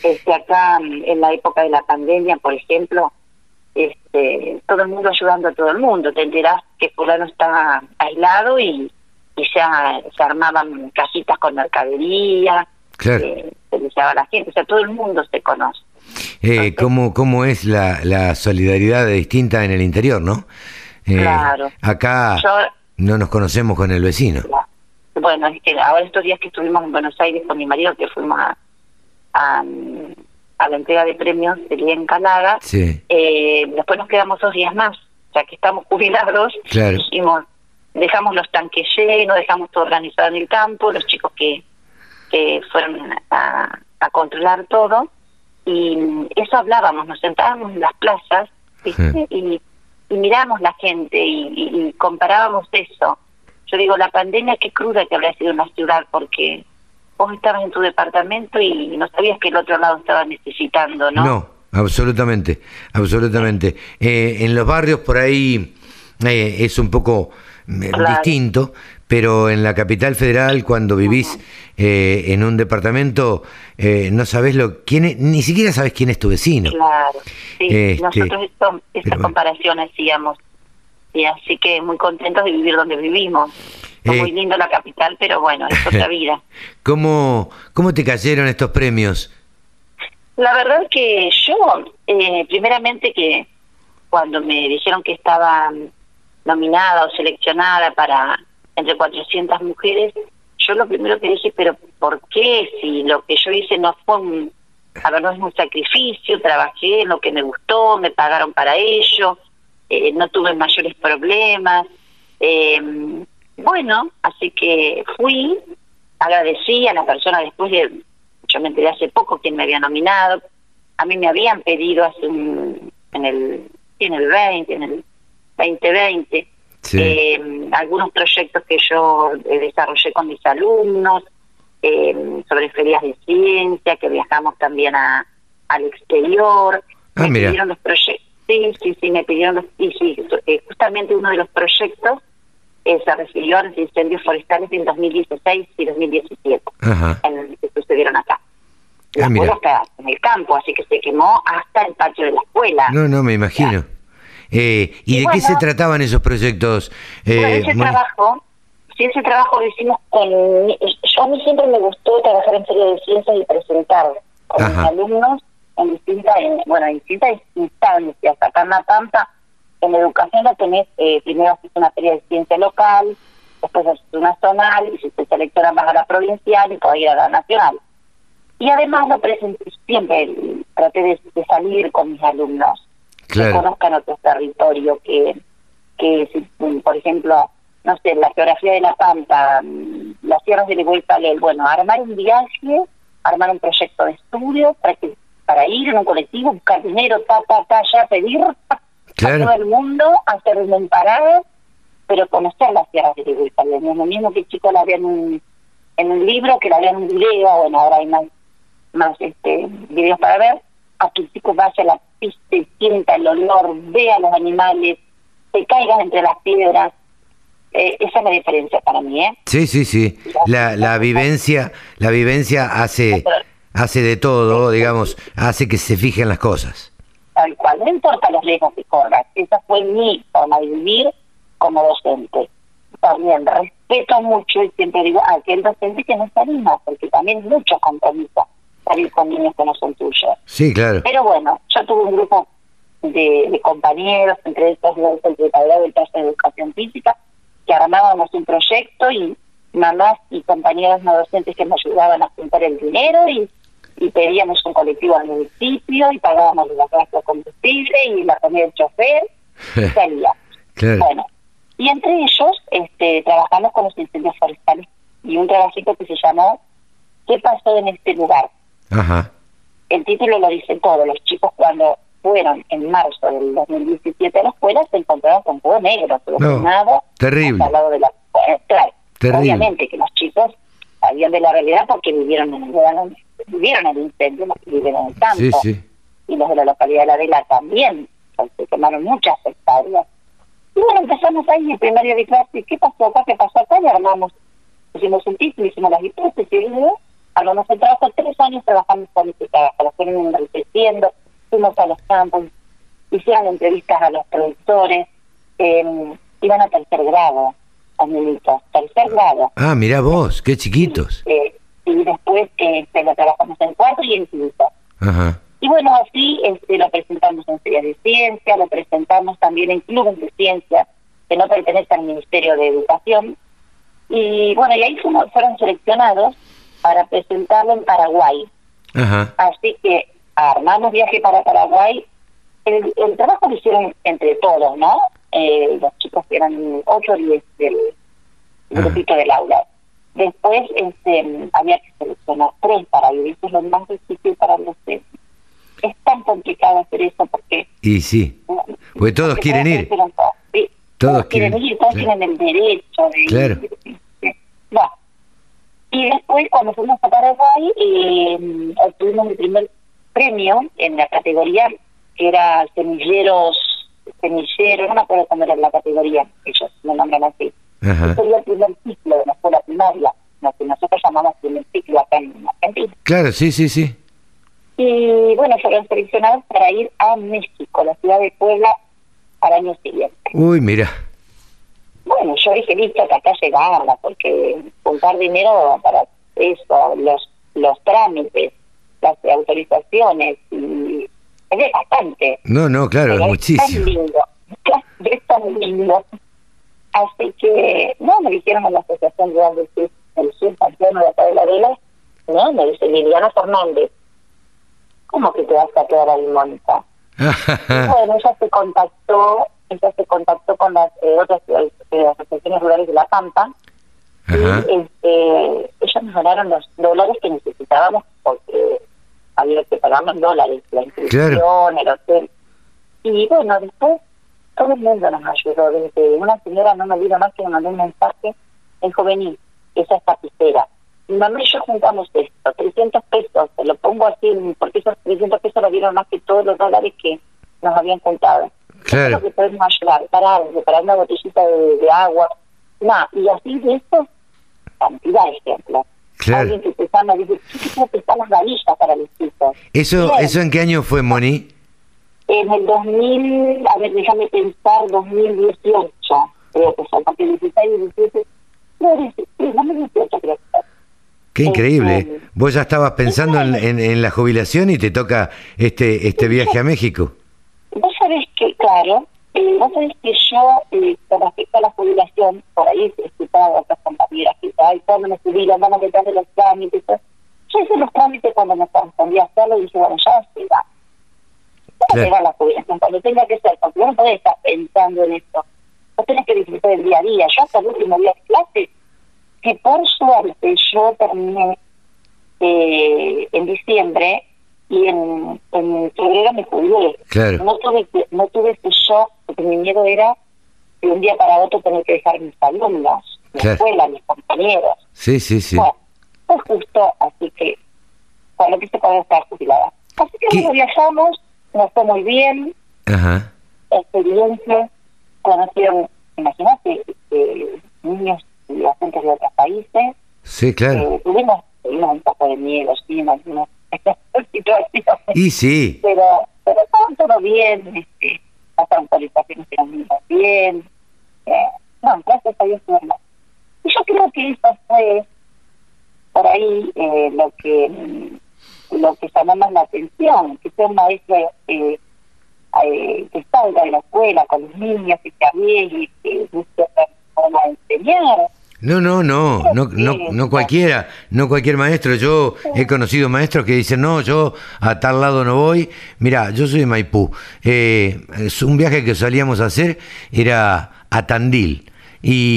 Este, acá en la época de la pandemia, por ejemplo, este, todo el mundo ayudando a todo el mundo. Te enterás que fulano está aislado y y ya se armaban casitas con mercadería, claro. eh, se les a la gente, o sea, todo el mundo se conoce. Eh, ¿cómo, ¿Cómo es la, la solidaridad distinta en el interior, no? Eh, claro. Acá no nos conocemos con el vecino. Bueno, ahora estos días que estuvimos en Buenos Aires con mi marido, que fuimos a, a la entrega de premios del día en Calaga. Eh, después nos quedamos dos días más, ya que estamos jubilados. Claro. Dijimos, dejamos los tanques llenos, dejamos todo organizado en el campo, los chicos que, que fueron a, a controlar todo. Y eso hablábamos, nos sentábamos en las plazas y, y miramos la gente y, comparábamos eso. Yo digo, la pandemia, qué cruda que habría sido una ciudad, porque vos estabas en tu departamento y no sabías que el otro lado estaba necesitando, ¿no? No, absolutamente, absolutamente. Eh, en los barrios por ahí eh, es un poco eh, distinto, pero en la capital federal, cuando vivís eh, en un departamento, eh, no sabes lo quién ni siquiera sabes quién es tu vecino. Claro, sí, este, nosotros esta comparación hacíamos, y así que muy contentos de vivir donde vivimos. Es muy lindo la capital, pero bueno, es otra vida. ¿Cómo, ¿Cómo te cayeron estos premios? La verdad que yo, primeramente que cuando me dijeron que estaba nominada o seleccionada para entre 400 mujeres, yo lo primero que dije, pero ¿por qué? Si lo que yo hice no fue un, a ver, no es un sacrificio, trabajé en lo que me gustó, me pagaron para ello, eh, no tuve mayores problemas. Eh, bueno, así que fui, agradecí a la persona después de, yo me enteré hace poco quién me había nominado, a mí me habían pedido hace un, en el, en el 20, en el 2020, eh, algunos proyectos que yo eh, desarrollé con mis alumnos, eh, sobre ferias de ciencia, que viajamos también a, al exterior. Ah, me pidieron los proyectos. Sí, sí, sí, me pidieron los. Y sí, eh, justamente uno de los proyectos se refirió a los incendios forestales en 2016 y 2017, En, que sucedieron acá. La ah, escuela está en el campo, así que se quemó hasta el patio de la escuela. No, no, me imagino. Eh, ¿Y, de qué se trataban esos proyectos? Eh, ese trabajo, sí, ese trabajo lo hicimos con... Yo a mí siempre me gustó trabajar en Feria de Ciencias y presentar con mis alumnos en distintas, bueno, en distintas instancias. Acá en La Pampa, en educación lo tenés, eh, primero haces una feria de ciencia local, después haces una zonal, y si selecciona más a la provincial y puede ir a la nacional. Y además lo presenté, siempre traté de salir con mis alumnos que conozcan otro territorio, que, que mm, por ejemplo, no sé, la geografía de La Pampa, mm, las tierras de Leguay bueno, armar un viaje, armar un proyecto de estudio para que para ir en un colectivo, buscar dinero, ta, ta, ta, ya pedir a todo el mundo, hacer un parado, pero conocer las tierras de Leguay No es lo mismo que el chico la vea en un, en un libro, que la vea en un video, bueno, ahora hay más, más este videos para ver, a que el chico vaya a la pista y sienta el olor, vea los animales, se caigan entre las piedras. Eh, esa es la diferencia para mí, ¿eh? Sí, sí, sí. La, la vivencia, la vivencia hace, hace de todo, digamos, hace que se fijen las cosas. Tal cual, no importa los riesgos que corras. Esa fue mi forma de vivir como docente. También respeto mucho y siempre digo a aquel docente que no se anima, porque también muchos compromisos salir con niños que no son tuyos. Sí, claro. Pero bueno, yo tuve un grupo de, compañeros, entre estos el secretario del taller de educación física, que armábamos un proyecto y mamás y compañeras no docentes que nos ayudaban a juntar el dinero y, pedíamos un colectivo al municipio y pagábamos la clase de combustible y la comida del chofer y salía. Bueno, y entre ellos este, trabajamos con los incendios forestales y un trabajito que se llamó ¿Qué pasó en este lugar? Ajá. El título lo dice todo. Los chicos cuando fueron en marzo del 2017 a la escuela se encontraron con todo negro, no, terrible. Al lado de la, claro, obviamente que los chicos sabían de la realidad porque vivieron en el, vivieron el incendio, viven en el campo. Sí, sí. Y los de la localidad de La Vela también, se quemaron muchas hectáreas. Y bueno, empezamos ahí el primer día de clase, ¿qué pasó acá? ¿Qué pasó acá? Y armamos, hicimos un título, hicimos las hipótesis, y Hablamos el trabajo, tres años trabajamos con este trabajo, lo fueron enriqueciendo, fuimos a los campos, hicieron entrevistas a los productores, eh, iban a tercer grado, a niñitos, tercer grado. Ah, mira vos, qué chiquitos. Eh, y después este, lo trabajamos en cuarto y en quinto. Ajá. Y bueno, así este, lo presentamos en Feria de Ciencia, lo presentamos también en clubes de ciencia que no pertenecen al Ministerio de Educación. Y bueno, y ahí fueron seleccionados para presentarlo en Paraguay. Ajá. Así que armamos viaje para Paraguay. El, el trabajo lo hicieron entre todos, ¿no? Eh, los chicos eran 8 o 10 del grupito del aula. Después este, había que seleccionar tres para ir, eso es lo más difícil para los Es tan complicado hacer eso porque... Y sí, pues todos quieren ir. Todos, quieren, ir, todos tienen el derecho de claro. ir. Y después, cuando fuimos a Paraguay, eh, obtuvimos el primer premio en la categoría que era semilleros, semilleros, no me acuerdo cómo era la categoría, ellos lo nombran así. Ajá. Sería el primer ciclo de la escuela primaria, lo que nosotros llamamos primer ciclo acá en Argentina. Claro, sí, sí, sí. Y bueno, fueron seleccionados para ir a México, la ciudad de Puebla, al año siguiente. Uy, mira. Bueno, yo dije, listo, que acá llegaba, porque juntar dinero para eso, los los trámites, las autorizaciones, y es bastante. No, no, claro, es muchísimo. Tan lindo, es tan lindo. Así que, no, me dijeron en la Asociación Real del el Sur de acá de la Vela, no, me dice Liliana Fernández, ¿cómo que te vas a quedar ahí, Mónica? bueno, ella se contactó, ella se contactó con las eh, otras eh, asociaciones rurales de La Pampa, y este, ellos nos donaron los dólares que necesitábamos porque había que pagarnos dólares, la inscripción, el hotel. Y bueno, después todo el mundo nos ayudó. Desde una señora, no me olvido más, que me mandó un mensaje, en juvenil, esa es tapicera. Mi mamá y yo juntamos esto, 300 pesos, te lo pongo así, porque esos 300 pesos lo dieron más que todos los dólares que nos habían contado. Claro. Es lo que podemos ayudar, para algo, para una botellita de, agua. nada y así de esto, cantidad de ejemplos. Claro. Alguien que te llama dice, ¿qué te las valillas para los hijos? ¿Eso, ¿Eso en qué año fue, Moni? En el 2000, a ver, déjame pensar, 2018, creo que fue, porque 16, 17, no, 2018 creo que Qué increíble. Este, Vos ya estabas pensando en, en, la jubilación y te toca este este viaje a México. Vos sabés que, claro, eh, vos sabés que yo, eh, con respecto a la jubilación, por ahí he escuchado a otras compañeras que ay, cuando me jubilan, van a meter de los trámites. Yo hice los trámites cuando me correspondía hacerlo y dije, bueno, ya se va. Claro. a la jubilación, cuando tenga que ser, porque vos no podés estar pensando en esto. Vos tenés que disfrutar del día a día. Yo hasta el último día de clase que por suerte yo terminé eh, en diciembre y en, en febrero me jubilé. No tuve no tuve ese shock porque mi miedo era de un día para otro tener que dejar mis alumnos, mi escuela, mis compañeros. Sí, sí, sí. Bueno, pues justo, así que cuando quise poder estar jubilada. Así que nos viajamos, nos fue muy bien. Ajá. Experiencia, conocieron, imagínate, eh, niños y gente de otros países. Sí, claro. Eh, tuvimos, tuvimos un poco de miedo, sí, en situaciones. Y sí. Pero, pero todo, todo bien, este, las autorizaciones eran muy bien. Eh, no, gracias a Dios bueno. Y yo creo que eso fue por ahí eh, lo que lo que llamó más la atención, que sea un maestro eh, eh, que salga de la escuela con los niños, que se arriesgue, que busque cómo enseñar, no, no, no, no, no, no cualquiera, no cualquier maestro. Yo he conocido maestros que dicen, no, yo a tal lado no voy. Mira, yo soy de Maipú. Eh, es un viaje que solíamos hacer era a Tandil. Y,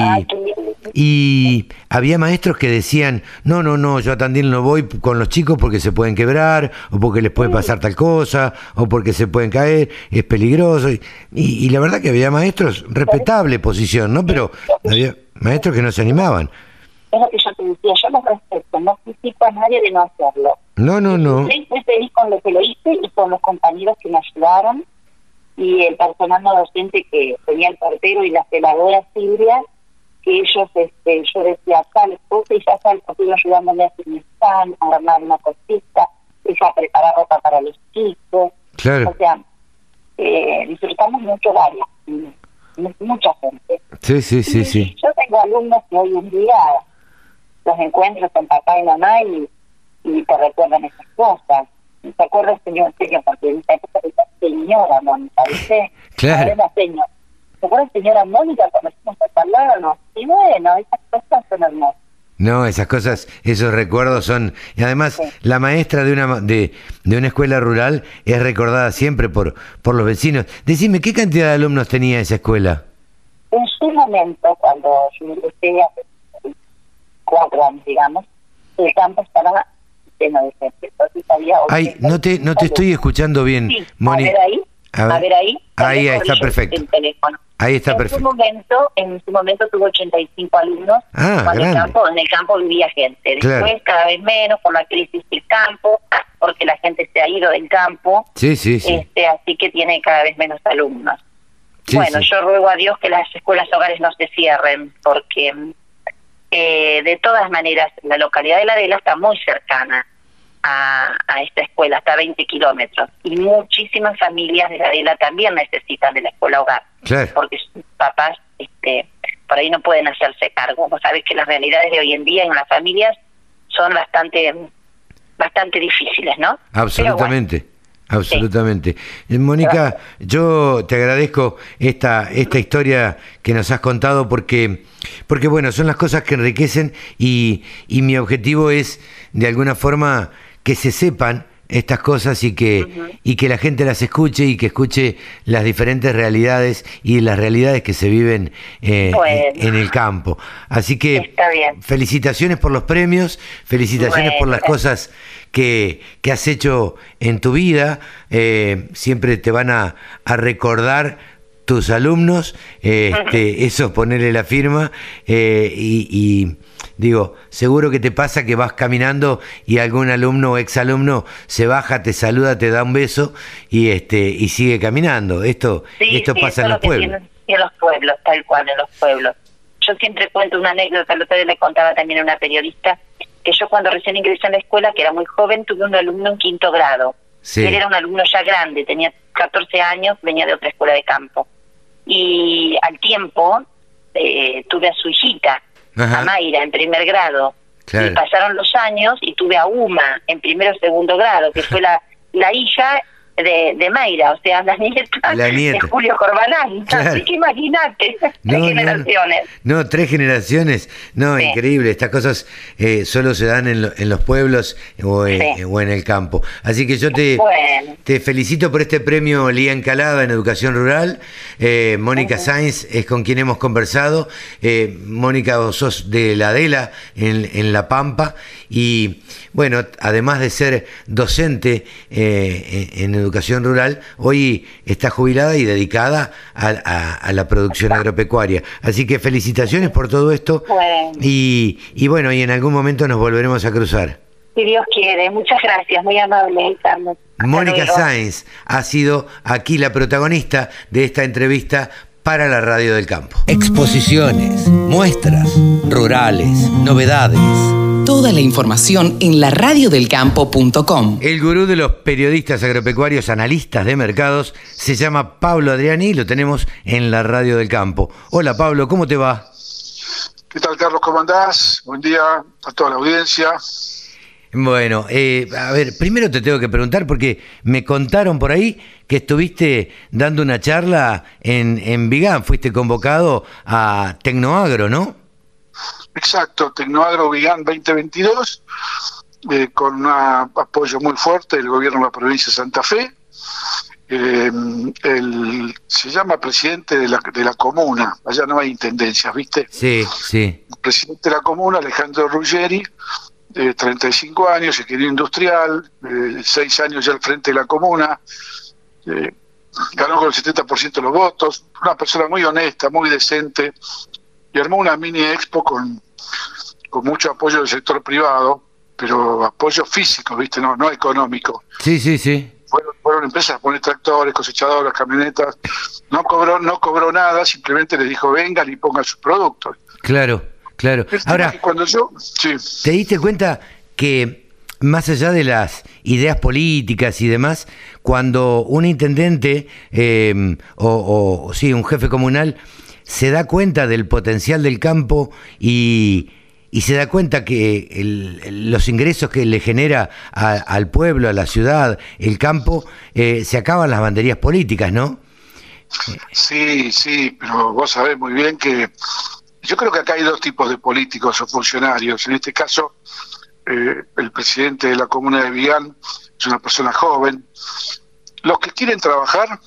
y había maestros que decían, no, no, no, yo a Tandil no voy con los chicos porque se pueden quebrar, o porque les puede pasar tal cosa, o porque se pueden caer, es peligroso. Y, y la verdad que había maestros, respetable posición, ¿no? Pero había Maestros que no se animaban. Es lo que yo te decía, yo los respeto, no critico a nadie de no hacerlo. No, no, no. Estoy muy feliz con lo que lo hice y con los compañeros que me ayudaron y el personal no docente que tenía el portero y la celadora Silvia, que ellos, este, yo decía tal cosa y ya tal, porque iba ayudándome a hacer mi stand, a armar una cosita, ella a preparar ropa para los chicos. Claro. O sea, eh, disfrutamos mucho varias mucha gente. Sí, sí, sí, sí. Yo tengo alumnos que hoy en día los encuentro con papá y mamá y, y te recuerdan esas cosas. ¿Te acuerdas, señor? señor porque en esa época señora Mónica, ¿viste? Claro. Era señor. ¿Te acuerdas, señora Mónica, cuando estuvimos a hablarnos? Y bueno, esas cosas son hermosas. No, esas cosas, esos recuerdos son... Y además, la maestra de una, de, de, una escuela rural es recordada siempre por, por los vecinos. Decime, ¿qué cantidad de alumnos tenía esa escuela? En su momento, cuando yo cuatro años, digamos, el campo estaba lleno de gente. Ay, no te, no te estoy escuchando bien, Moni. A ver ahí. A ver, ahí. Ahí, está perfecto. Ahí está en perfecto. Su momento, en su momento tuvo 85 alumnos. Ah, cuando el campo, en el campo vivía gente. Después cada vez menos por la crisis del campo, porque la gente se ha ido del campo. Sí, sí, sí. Este, así que tiene cada vez menos alumnos. bueno, yo ruego a Dios que las escuelas hogares no se cierren, porque eh, de todas maneras la localidad de La Adela está muy cercana a, esta escuela, hasta 20 kilómetros. Y muchísimas familias de la Adela también necesitan de la escuela hogar, porque sus papás este, por ahí no pueden hacerse cargo. Vos sabés que las realidades de hoy en día en las familias son bastante bastante difíciles, ¿no? Absolutamente. Absolutamente. Eh, Mónica, yo te agradezco esta, esta historia que nos has contado porque, porque bueno, son las cosas que enriquecen y, y mi objetivo es de alguna forma que se sepan estas cosas y que, y que la gente las escuche y que escuche las diferentes realidades y las realidades que se viven eh, en el campo. Así que felicitaciones por los premios, felicitaciones por las cosas que, que, has hecho en tu vida. Eh, siempre te van a, a recordar tus alumnos, este, eso ponerle la firma eh, y Digo, seguro que te pasa que vas caminando y algún alumno o exalumno se baja, te saluda, te da un beso y este y sigue caminando. Esto esto pasa en los pueblos. En los pueblos, tal cual, en los pueblos. Yo siempre cuento una anécdota, el otro día le contaba también a una periodista, que yo cuando recién ingresé en la escuela, que era muy joven, tuve un alumno en quinto grado. Él era un alumno ya grande, tenía 14 años, venía de otra escuela de campo. Y al tiempo eh, tuve a su hijita, a Mayra en primer grado. Y pasaron los años y tuve a Uma en primero o segundo grado, que fue la, la hija de, de Mayra, o sea, la nieta, de Julio Corbalán. Así que imagínate, tres generaciones. No, tres generaciones. No, increíble. Estas cosas eh, solo se dan en, en los pueblos o, o, en el campo. Así que yo te, te felicito por este premio Lía Encalada en Educación Rural. Eh, Mónica Sainz es con quien hemos conversado. Eh, Mónica, vos sos de la Adela en, en La Pampa. Y bueno, además de ser docente en educación educación rural, hoy está jubilada y dedicada a, la producción agropecuaria. Así que felicitaciones por todo esto. Y, y bueno, y en algún momento nos volveremos a cruzar. Si Dios quiere, muchas gracias, muy amable, Carlos. Mónica Sáenz ha sido aquí la protagonista de esta entrevista para la Radio del Campo. Exposiciones, muestras, rurales, novedades Toda la información en laradiodelcampo.com. El gurú de los periodistas agropecuarios, analistas de mercados, se llama Pablo Adriani y lo tenemos en la Radio del Campo. Hola Pablo, ¿cómo te va? ¿Qué tal Carlos? ¿Cómo andás? Buen día a toda la audiencia. Bueno, eh, a ver, primero te tengo que preguntar porque me contaron por ahí que estuviste dando una charla en, en Vigán, fuiste convocado a Tecnoagro, ¿no? Exacto, Tecnoagro Vigán 2022, eh, con un apoyo muy fuerte del gobierno de la provincia de Santa Fe. Eh, se llama presidente de la, de la comuna, allá no hay intendencias, ¿viste? Sí, sí. El presidente de la comuna, Alejandro Ruggeri, de 35 años, ingeniero industrial, eh, 6 años ya al frente de la comuna, eh, ganó con el 70% de los votos, una persona muy honesta, muy decente, y armó una mini expo con, con mucho apoyo del sector privado, pero apoyo físico, ¿viste? No, no económico. Sí, sí, sí. Fueron, fueron empresas a poner tractores, cosechadoras, camionetas. No cobró, no cobró nada, simplemente les dijo vengan y pongan sus productos. Claro, claro. Ahora, cuando yo, ¿te diste cuenta que más allá de las ideas políticas y demás, cuando un intendente eh, o, o sí, un jefe comunal se da cuenta del potencial del campo y, y se da cuenta que los ingresos que le genera al pueblo, a la ciudad, el campo, eh, se acaban las banderías políticas, ¿no? Sí, sí, pero vos sabés muy bien que yo creo que acá hay dos tipos de políticos o funcionarios. En este caso, eh, el presidente de la comuna de Vigán es una persona joven. Los que quieren trabajar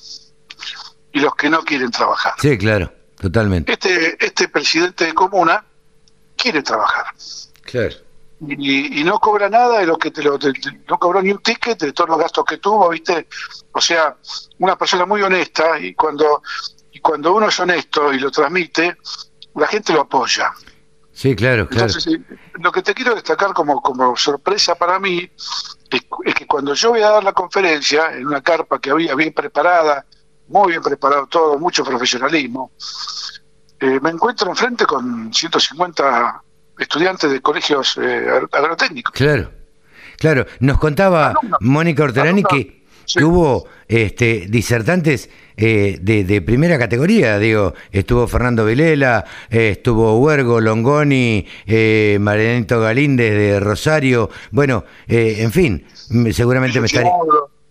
y los que no quieren trabajar. Sí, claro, totalmente. Este, este presidente de comuna quiere trabajar. Claro. Y, no cobra nada de lo que te lo no cobró ni un ticket de todos los gastos que tuvo, ¿viste? O sea, una persona muy honesta y cuando y cuando uno es honesto y lo transmite, la gente lo apoya. Sí, claro, claro. Entonces, lo que te quiero destacar como, como sorpresa para mí es, que cuando yo voy a dar la conferencia en una carpa que había bien preparada, muy bien preparado todo, mucho profesionalismo, eh, me encuentro enfrente con 150 estudiantes de colegios eh, agrotécnicos. Claro, claro. Nos contaba Mónica Orterani que, que, hubo este, disertantes eh, de, primera categoría, digo, estuvo Fernando Vilela, eh, estuvo Huergo, Longoni, eh, Marianito Galíndez de Rosario, bueno, eh, en fin, seguramente me estaría...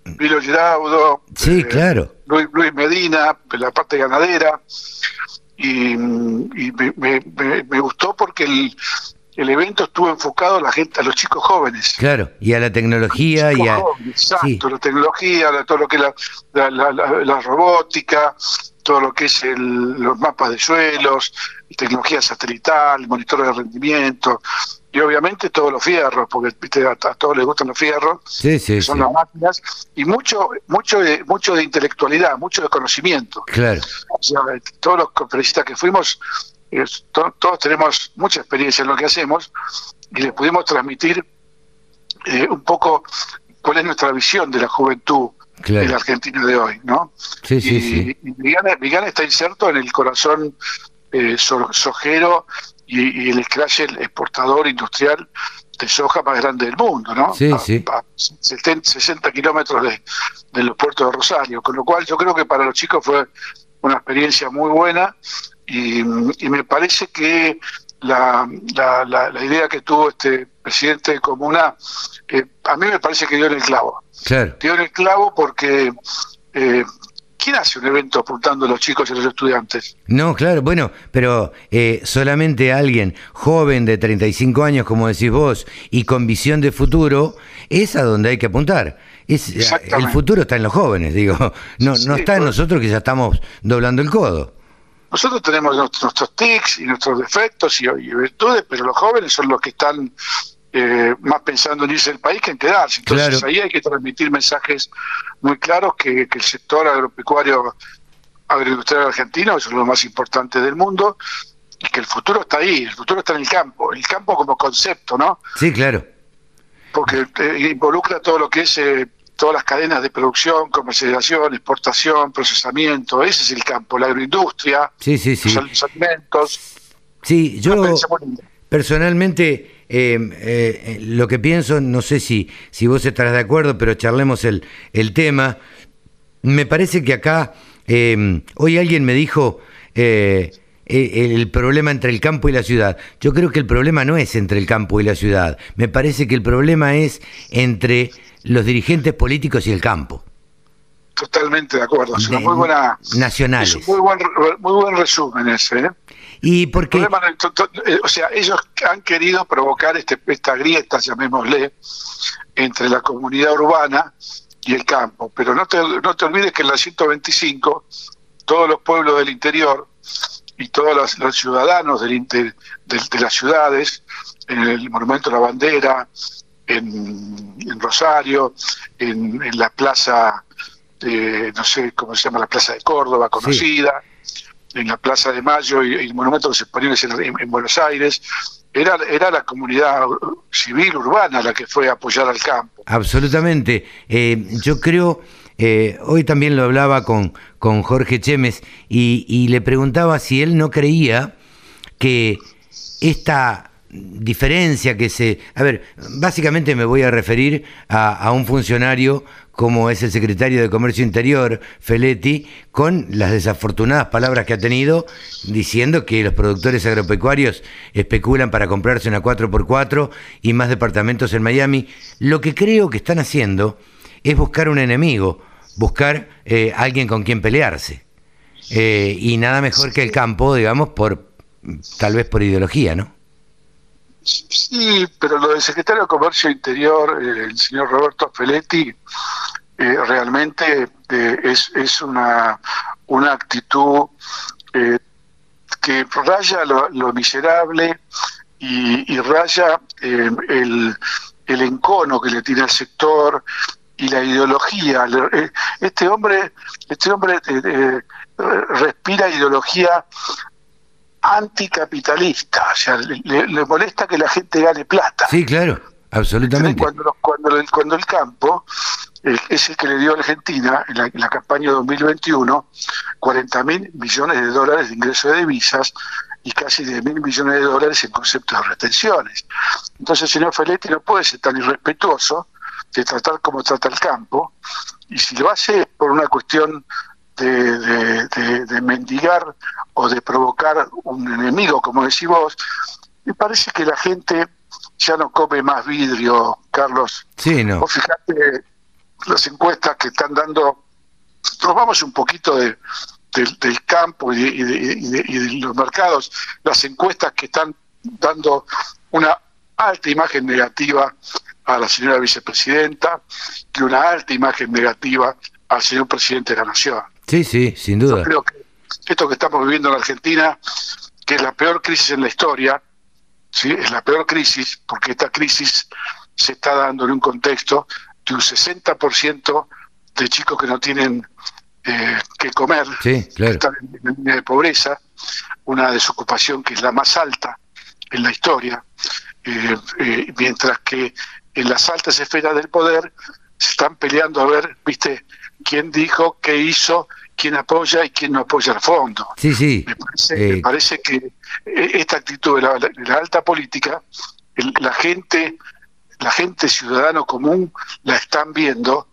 Vilo Giraudo, sí, claro. Luis, Medina, la parte ganadera, y, me, gustó porque el, el evento estuvo enfocado a la gente, a los chicos jóvenes. Claro, y a la tecnología y a exacto, la tecnología, todo lo que es la, la, robótica, todo lo que es el, los mapas de suelos, tecnología satelital, monitor de rendimiento y obviamente todos los fierros, porque A, todos les gustan los fierros, sí, sí, son las máquinas y mucho mucho de mucho de intelectualidad, mucho de conocimiento. Claro. O sea, todos los conferencistas que fuimos todos tenemos mucha experiencia en lo que hacemos y les pudimos transmitir eh, un poco cuál es nuestra visión de la juventud de la Argentina de hoy, ¿no? Sí, sí, sí. Vigana, está inserto en el corazón eh, sojero y, el escrache exportador industrial de soja más grande del mundo, ¿no? Sí, sí. 60 kilómetros de, de los puertos de Rosario, con lo cual yo creo que para los chicos fue una experiencia muy buena y, me parece que la, la, idea que tuvo este presidente de Comuna, eh, a mí me parece que dio en el clavo. Dio en el clavo porque... Eh, ¿Quién hace un evento apuntando a los chicos y a los estudiantes? No, claro, bueno, pero eh, solamente alguien joven de 35 años, como decís vos, y con visión de futuro, es a donde hay que apuntar. Es, el futuro está en los jóvenes, digo, no, no está en nosotros que ya estamos doblando el codo. Nosotros tenemos nuestros, tics y nuestros defectos y, virtudes, pero los jóvenes son los que están eh, más pensando en irse del país que en quedarse. Entonces ahí hay que transmitir mensajes muy claros que, el sector agropecuario agroindustrial argentino es los más importantes del mundo y que el futuro está ahí, el futuro está en el campo, el campo como concepto, ¿no? Sí, claro. Porque eh, involucra todo lo que es eh, todas las cadenas de producción, comercialización, exportación, procesamiento, ese es el campo, la agroindustria, sí, sí, sí. los alimentos. Sí, yo personalmente eh, eh, lo que pienso, no sé si, si vos estarás de acuerdo, pero charlemos el, el tema. Me parece que acá, eh, hoy alguien me dijo el problema entre el campo y la ciudad. Yo creo que el problema no es entre el campo y la ciudad. Me parece que el problema es entre los dirigentes políticos y el campo. Totalmente de acuerdo. Es una muy buena. Nacionales. Es un muy buen, muy buen resumen ese. ¿Eh? Y porque. Eh, o sea, ellos han querido provocar este, esta grieta, llamémosle, entre la comunidad urbana y el campo. Pero no te, no te olvides que en la 125, todos los pueblos del interior y todos los, ciudadanos del, de, de las ciudades, en el Monumento a la Bandera, en, Rosario, en, la plaza, de, no sé cómo se llama, la plaza de Córdoba, conocida, en la plaza de Mayo y, el monumento de los españoles en, Buenos Aires. Era, era la comunidad civil urbana la que fue a apoyar al campo. Absolutamente. Eh, yo creo, eh, hoy también lo hablaba con, con Jorge Chemes y le preguntaba si él no creía que esta diferencia que se... A ver, básicamente me voy a referir a, un funcionario como es el secretario de Comercio Interior, Feletti, con las desafortunadas palabras que ha tenido diciendo que los productores agropecuarios especulan para comprarse una 4x4 y más departamentos en Miami. Lo que creo que están haciendo es buscar un enemigo, buscar eh, alguien con quien pelearse. Eh, y nada mejor que el campo, digamos, por tal vez por ideología, ¿no? Sí, pero lo del secretario de Comercio Interior, eh, el señor Roberto Feletti, eh, realmente eh, es, es una, una actitud que raya lo, miserable y, raya el, el encono que le tiene al sector y la ideología. Este hombre, este hombre respira ideología anticapitalista, o sea, le, molesta que la gente gane plata. Sí, claro, absolutamente. Cuando, cuando, el, cuando el campo eh, es el que le dio a Argentina en la, en la campaña 2021 40 mil millones de dólares de ingresos de divisas y casi de mil millones de dólares en conceptos de retenciones. Entonces señor Feletti no puede ser tan irrespetuoso de tratar como trata el campo, y si lo hace por una cuestión de, de, mendigar o de provocar un enemigo, como decís vos, me parece que la gente ya no come más vidrio, Carlos. Sí, no. Vos fijate las encuestas que están dando, nos vamos un poquito de, del campo y de, y de los mercados, las encuestas que están dando una alta imagen negativa a la señora vicepresidenta y una alta imagen negativa al señor presidente de la Nación. Sí, sí, sin duda. Yo creo que esto que estamos viviendo en Argentina, que es la peor crisis en la historia, sí, es la peor crisis, porque esta crisis se está dando en un contexto de un 60% de chicos que no tienen eh, que comer, sí, claro. que están en línea de pobreza, una desocupación que es la más alta en la historia, eh, eh, mientras que en las altas esferas del poder se están peleando a ver, viste, quién dijo, qué hizo, quién apoya y quién no apoya al fondo. Sí, sí. Me parece, que eh, esta actitud de la, alta política, la gente, la gente ciudadano común la están viendo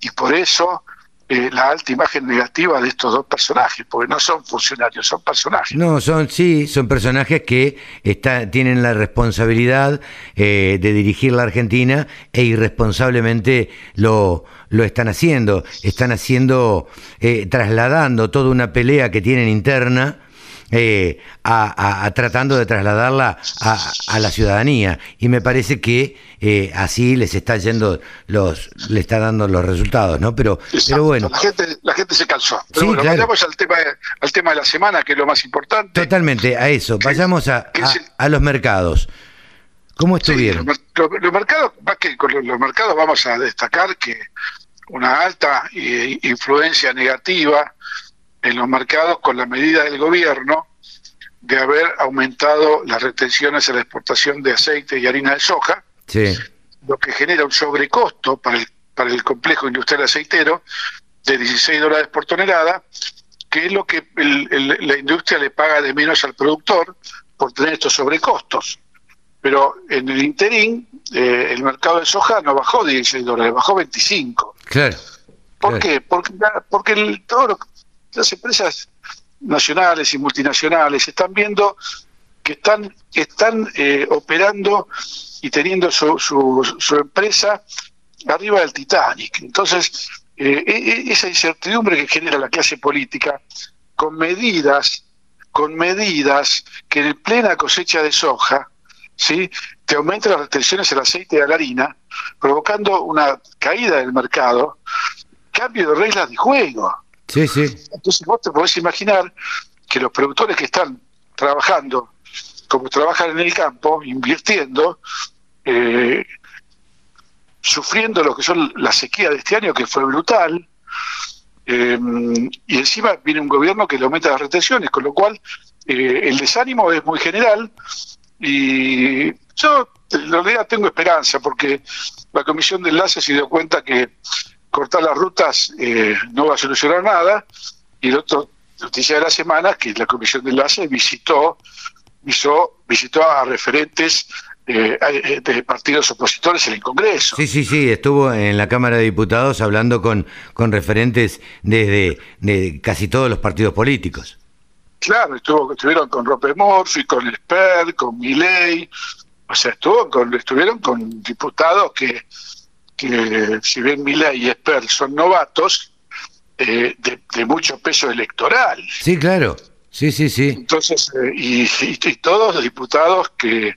y por eso eh, la alta imagen negativa de estos dos personajes, porque no son funcionarios, son personajes. No, son sí, son personajes que está, tienen la responsabilidad eh, de dirigir la Argentina e irresponsablemente lo, lo están haciendo. Están haciendo, eh, trasladando toda una pelea que tienen interna eh, a, tratando de trasladarla a, la ciudadanía. Y me parece que eh, así les está yendo los le está dando los resultados no pero pero bueno. La gente la gente se cansó pero bueno vayamos al tema al tema de la semana que es lo más importante. Totalmente a eso. Vayamos a, a, los mercados. Cómo estuvieron los, mercados más que con los, mercados vamos a destacar que una alta eh, influencia negativa en los mercados con la medida del gobierno de haber aumentado las retenciones a la exportación de aceite y harina de soja, lo que genera un sobrecosto para el, para el complejo industrial aceitero de 16 dólares por tonelada, que es lo que la industria le paga de menos al productor por tener estos sobrecostos. Pero en el interín, eh, el mercado de soja no bajó 16 dólares, bajó 25. Claro. ¿Por qué? Porque, porque el, todo lo, las empresas nacionales y multinacionales están viendo que están, están eh, operando y teniendo su, su, empresa arriba del Titanic. Entonces, eh, e, e, esa incertidumbre que genera la clase política con medidas, con medidas que en plena cosecha de soja, ¿sí? te aumentan las restricciones al aceite y a la harina, provocando una caída del mercado, cambio de reglas de juego. Sí, sí. Entonces vos te podés imaginar que los productores que están trabajando, como trabajan en el campo, invirtiendo, eh, sufriendo lo que son la sequía de este año, que fue brutal, eh, y encima viene un gobierno que le aumenta las retenciones, con lo cual eh, el desánimo es muy general y yo en realidad tengo esperanza porque la comisión de enlace se dio cuenta que cortar las rutas eh, no va a solucionar nada. Y el otro noticia de la semana que la Comisión de Enlace visitó, visitó, visitó a referentes eh, eh, de partidos opositores en el Congreso. Sí, sí, sí, estuvo en la Cámara de Diputados hablando con, con referentes desde de casi todos los partidos políticos. Claro, estuvo, estuvieron con Rope Morphy, con Esper, con Miley, o sea, estuvo con, estuvieron con diputados que que si bien Milei y Esper son novatos, eh, de, mucho peso electoral. Sí, claro. Sí, sí, sí. Entonces, eh, y, y, todos los diputados que,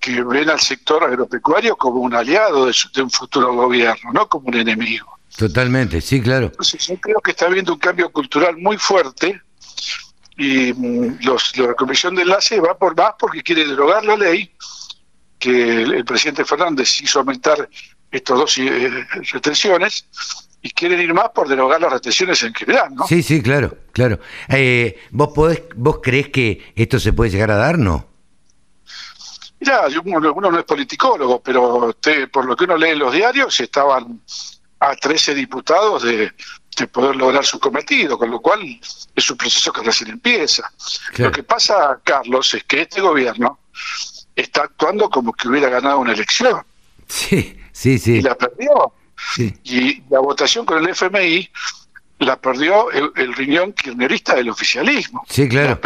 que ven al sector agropecuario como un aliado de, de un futuro gobierno, no como un enemigo. Totalmente, sí, claro. Entonces, yo creo que está habiendo un cambio cultural muy fuerte y mm, los, la Comisión de Enlace va por más porque quiere derogar la ley que el, presidente Fernández hizo aumentar estas dos eh, retenciones y quieren ir más por derogar las retenciones en general, ¿no? Sí, sí, claro, claro. Eh, ¿vos, podés, ¿Vos crees que esto se puede llegar a dar, no? Mira, uno, uno, no es politicólogo, pero por lo que uno lee en los diarios, estaban a 13 diputados de, de poder lograr su cometido, con lo cual es un proceso que recién empieza. Lo que pasa, Carlos, es que este gobierno está actuando como que hubiera ganado una elección. Sí, sí, sí. Y la perdió. Y la votación con el FMI la perdió el, riñón kirchnerista del oficialismo. Sí, claro.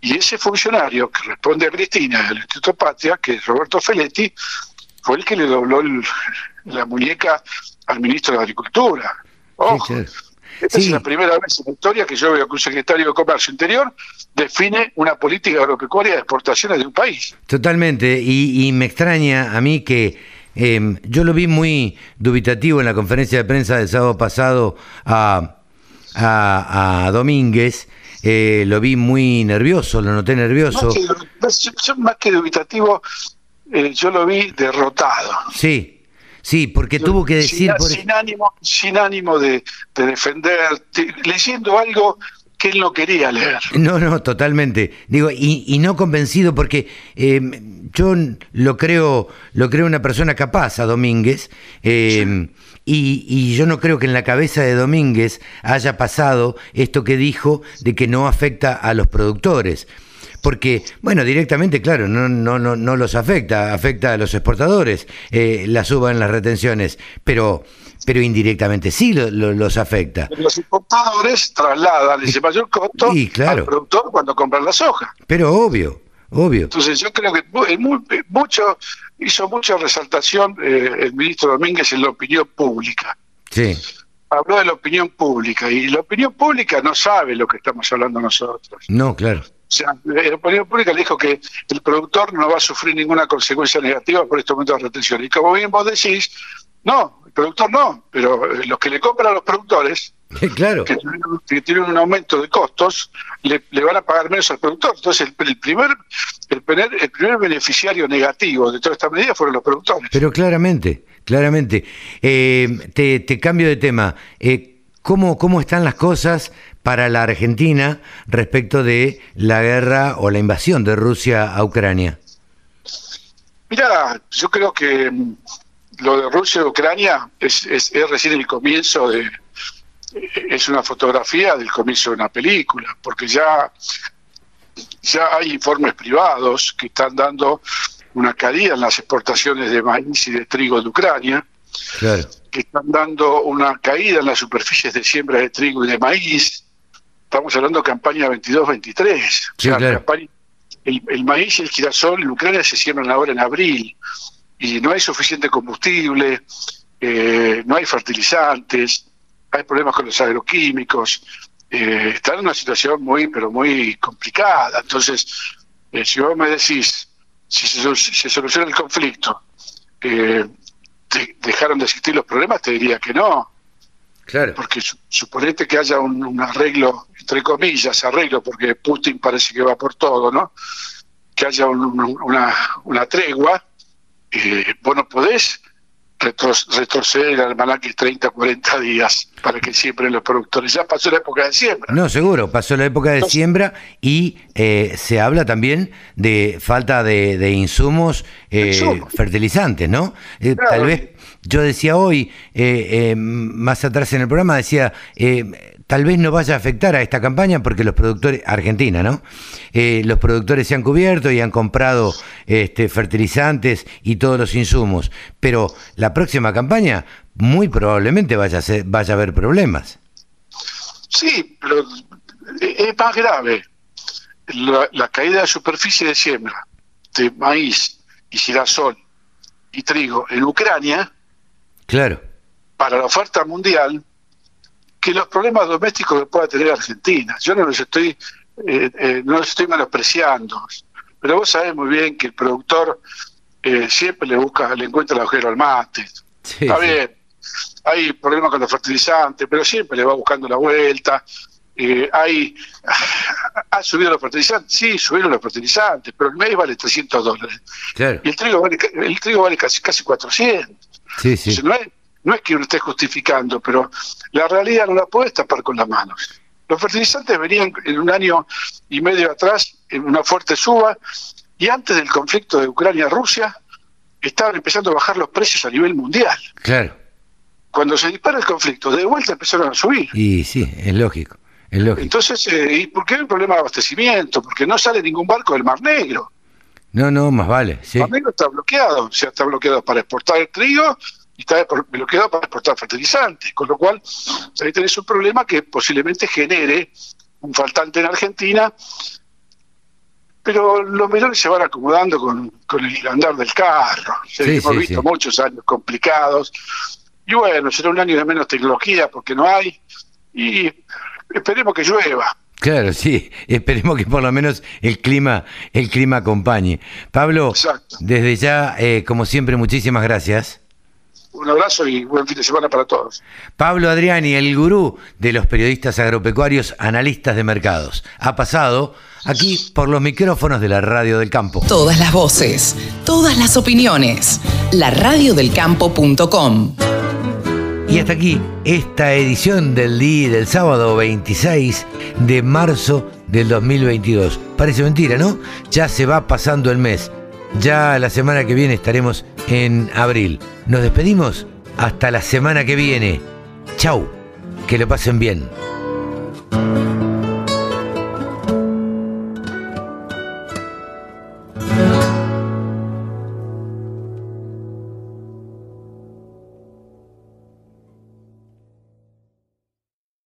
Y ese funcionario que responde a Cristina del Instituto Patria, que es Roberto Feletti, fue el que le dobló la muñeca al ministro de Agricultura. Esta es la primera vez en la historia que yo veo que un secretario de Comercio Interior define una política agropecuaria de exportaciones de un país. Totalmente, y, me extraña a mí que em, yo lo vi muy dubitativo en la conferencia de prensa del sábado pasado a, a, Domínguez. Eh, lo vi muy nervioso, lo noté nervioso. Más que, dubitativo, eh, yo lo vi derrotado. Sí, Sí, porque tuvo que decir... Sin, ánimo, sin ánimo de, defender, leyendo algo que él no quería leer. No, no, totalmente. Digo, y, no convencido porque eh, yo lo creo, lo creo una persona capaz a Domínguez. Y, y, yo no creo que en la cabeza de Domínguez haya pasado esto que dijo de que no afecta a los productores porque, bueno, directamente, claro, no, no, no, no los afecta, afecta a los exportadores, eh, la suba en las retenciones, pero pero indirectamente sí los afecta. Los exportadores trasladan ese mayor costo al productor cuando compran la soja. Pero obvio, obvio. Entonces yo creo que mucho hizo mucha resaltación eh, el ministro Domínguez en la opinión pública. Sí. Habló de la opinión pública y la opinión pública no sabe lo que estamos hablando nosotros. No, claro. O sea, la opinión pública le dijo que el productor no va a sufrir ninguna consecuencia negativa por este momento de retención. Y como bien vos decís, no, el productor no, pero eh, los que le compran a los productores, claro. que, tienen un aumento de costos, le, van a pagar menos al productor. Entonces, el, primer, el, primer, el primer beneficiario negativo de toda esta medida fueron los productores. Pero claramente, claramente. Eh, te, te, cambio de tema. Eh, ¿Cómo, ¿Cómo están las cosas para la Argentina respecto de la guerra o la invasión de Rusia a Ucrania? Mira, yo creo que mm, lo de Rusia y Ucrania es, es, recién el comienzo de, es una fotografía del comienzo de una película, porque ya, ya hay informes privados que están dando una caída en las exportaciones de maíz y de trigo de Ucrania, que están dando una caída en las superficies de siembra de trigo y de maíz, estamos hablando de campaña 22-23. el, maíz y el girasol en Ucrania se siembran ahora en abril y no hay suficiente combustible, eh, no hay fertilizantes, hay problemas con los agroquímicos, eh, están en una situación muy, pero muy complicada. Entonces, eh, si vos me decís, si se, soluciona el conflicto, dejaron de existir los problemas, te diría que no. Claro. Porque suponete que haya un, arreglo, entre comillas, arreglo, porque Putin parece que va por todo, ¿no? Que haya una, una tregua, eh, vos no podés retorcer el almanaque 30, 40 días para que siembren los productores. Ya pasó la época de siembra. No, seguro, pasó la época de siembra y eh, se habla también de falta de, insumos eh, fertilizantes, ¿no? Eh, tal vez yo decía hoy, más atrás en el programa, decía tal vez no vaya a afectar a esta campaña porque los productores, Argentina, ¿no? Eh, los productores se han cubierto y han comprado este, fertilizantes y todos los insumos, pero la próxima campaña muy probablemente vaya a, ser, vaya a haber problemas. Sí, pero es más grave. La, caída de superficie de siembra de maíz y girasol y trigo en Ucrania, claro, para la oferta mundial que los problemas domésticos que pueda tener Argentina. Yo no los estoy, eh, eh, no los estoy menospreciando, pero vos sabés muy bien que el productor eh, siempre le busca, le encuentra el agujero al mate. Está bien, hay problemas con los fertilizantes, pero siempre le va buscando la vuelta. Eh, hay, ¿Ha subido los fertilizantes? Sí, subieron los fertilizantes, pero el mes vale 300 dólares. Y el trigo vale, el trigo vale casi, casi 400. Sí, sí. no, es, no es que uno esté justificando, pero la realidad no la puede tapar con las manos. Los fertilizantes venían en un año y medio atrás en una fuerte suba y antes del conflicto de Ucrania-Rusia estaban empezando a bajar los precios a nivel mundial. Claro. Cuando se dispara el conflicto, de vuelta empezaron a subir. Y sí, es lógico. Entonces, eh, ¿y por qué hay un problema de abastecimiento? Porque no sale ningún barco del Mar Negro. No, no, más vale. Sí. El Mar Negro está bloqueado, o sea, está bloqueado para exportar el trigo y está bloqueado para exportar fertilizantes, con lo cual ahí tenés un problema que posiblemente genere un faltante en Argentina, pero los menores se van acomodando con, el andar del carro. hemos visto muchos años complicados, y bueno, será un año de menos tecnología porque no hay, y esperemos que llueva. Claro, sí, esperemos que por lo menos el clima, el clima acompañe. Pablo, desde ya, eh, como siempre, muchísimas gracias. Un abrazo y buen fin de semana para todos. Pablo Adriani, el gurú de los periodistas agropecuarios, analistas de mercados, ha pasado aquí por los micrófonos de la Radio del Campo. Todas las voces, todas las opiniones. La radiodelcampo.com. Y hasta aquí esta edición del día del sábado 26 de marzo del 2022. Parece mentira, ¿no? Ya se va pasando el mes. Ya la semana que viene estaremos en abril. Nos despedimos hasta la semana que viene. Chau, que lo pasen bien.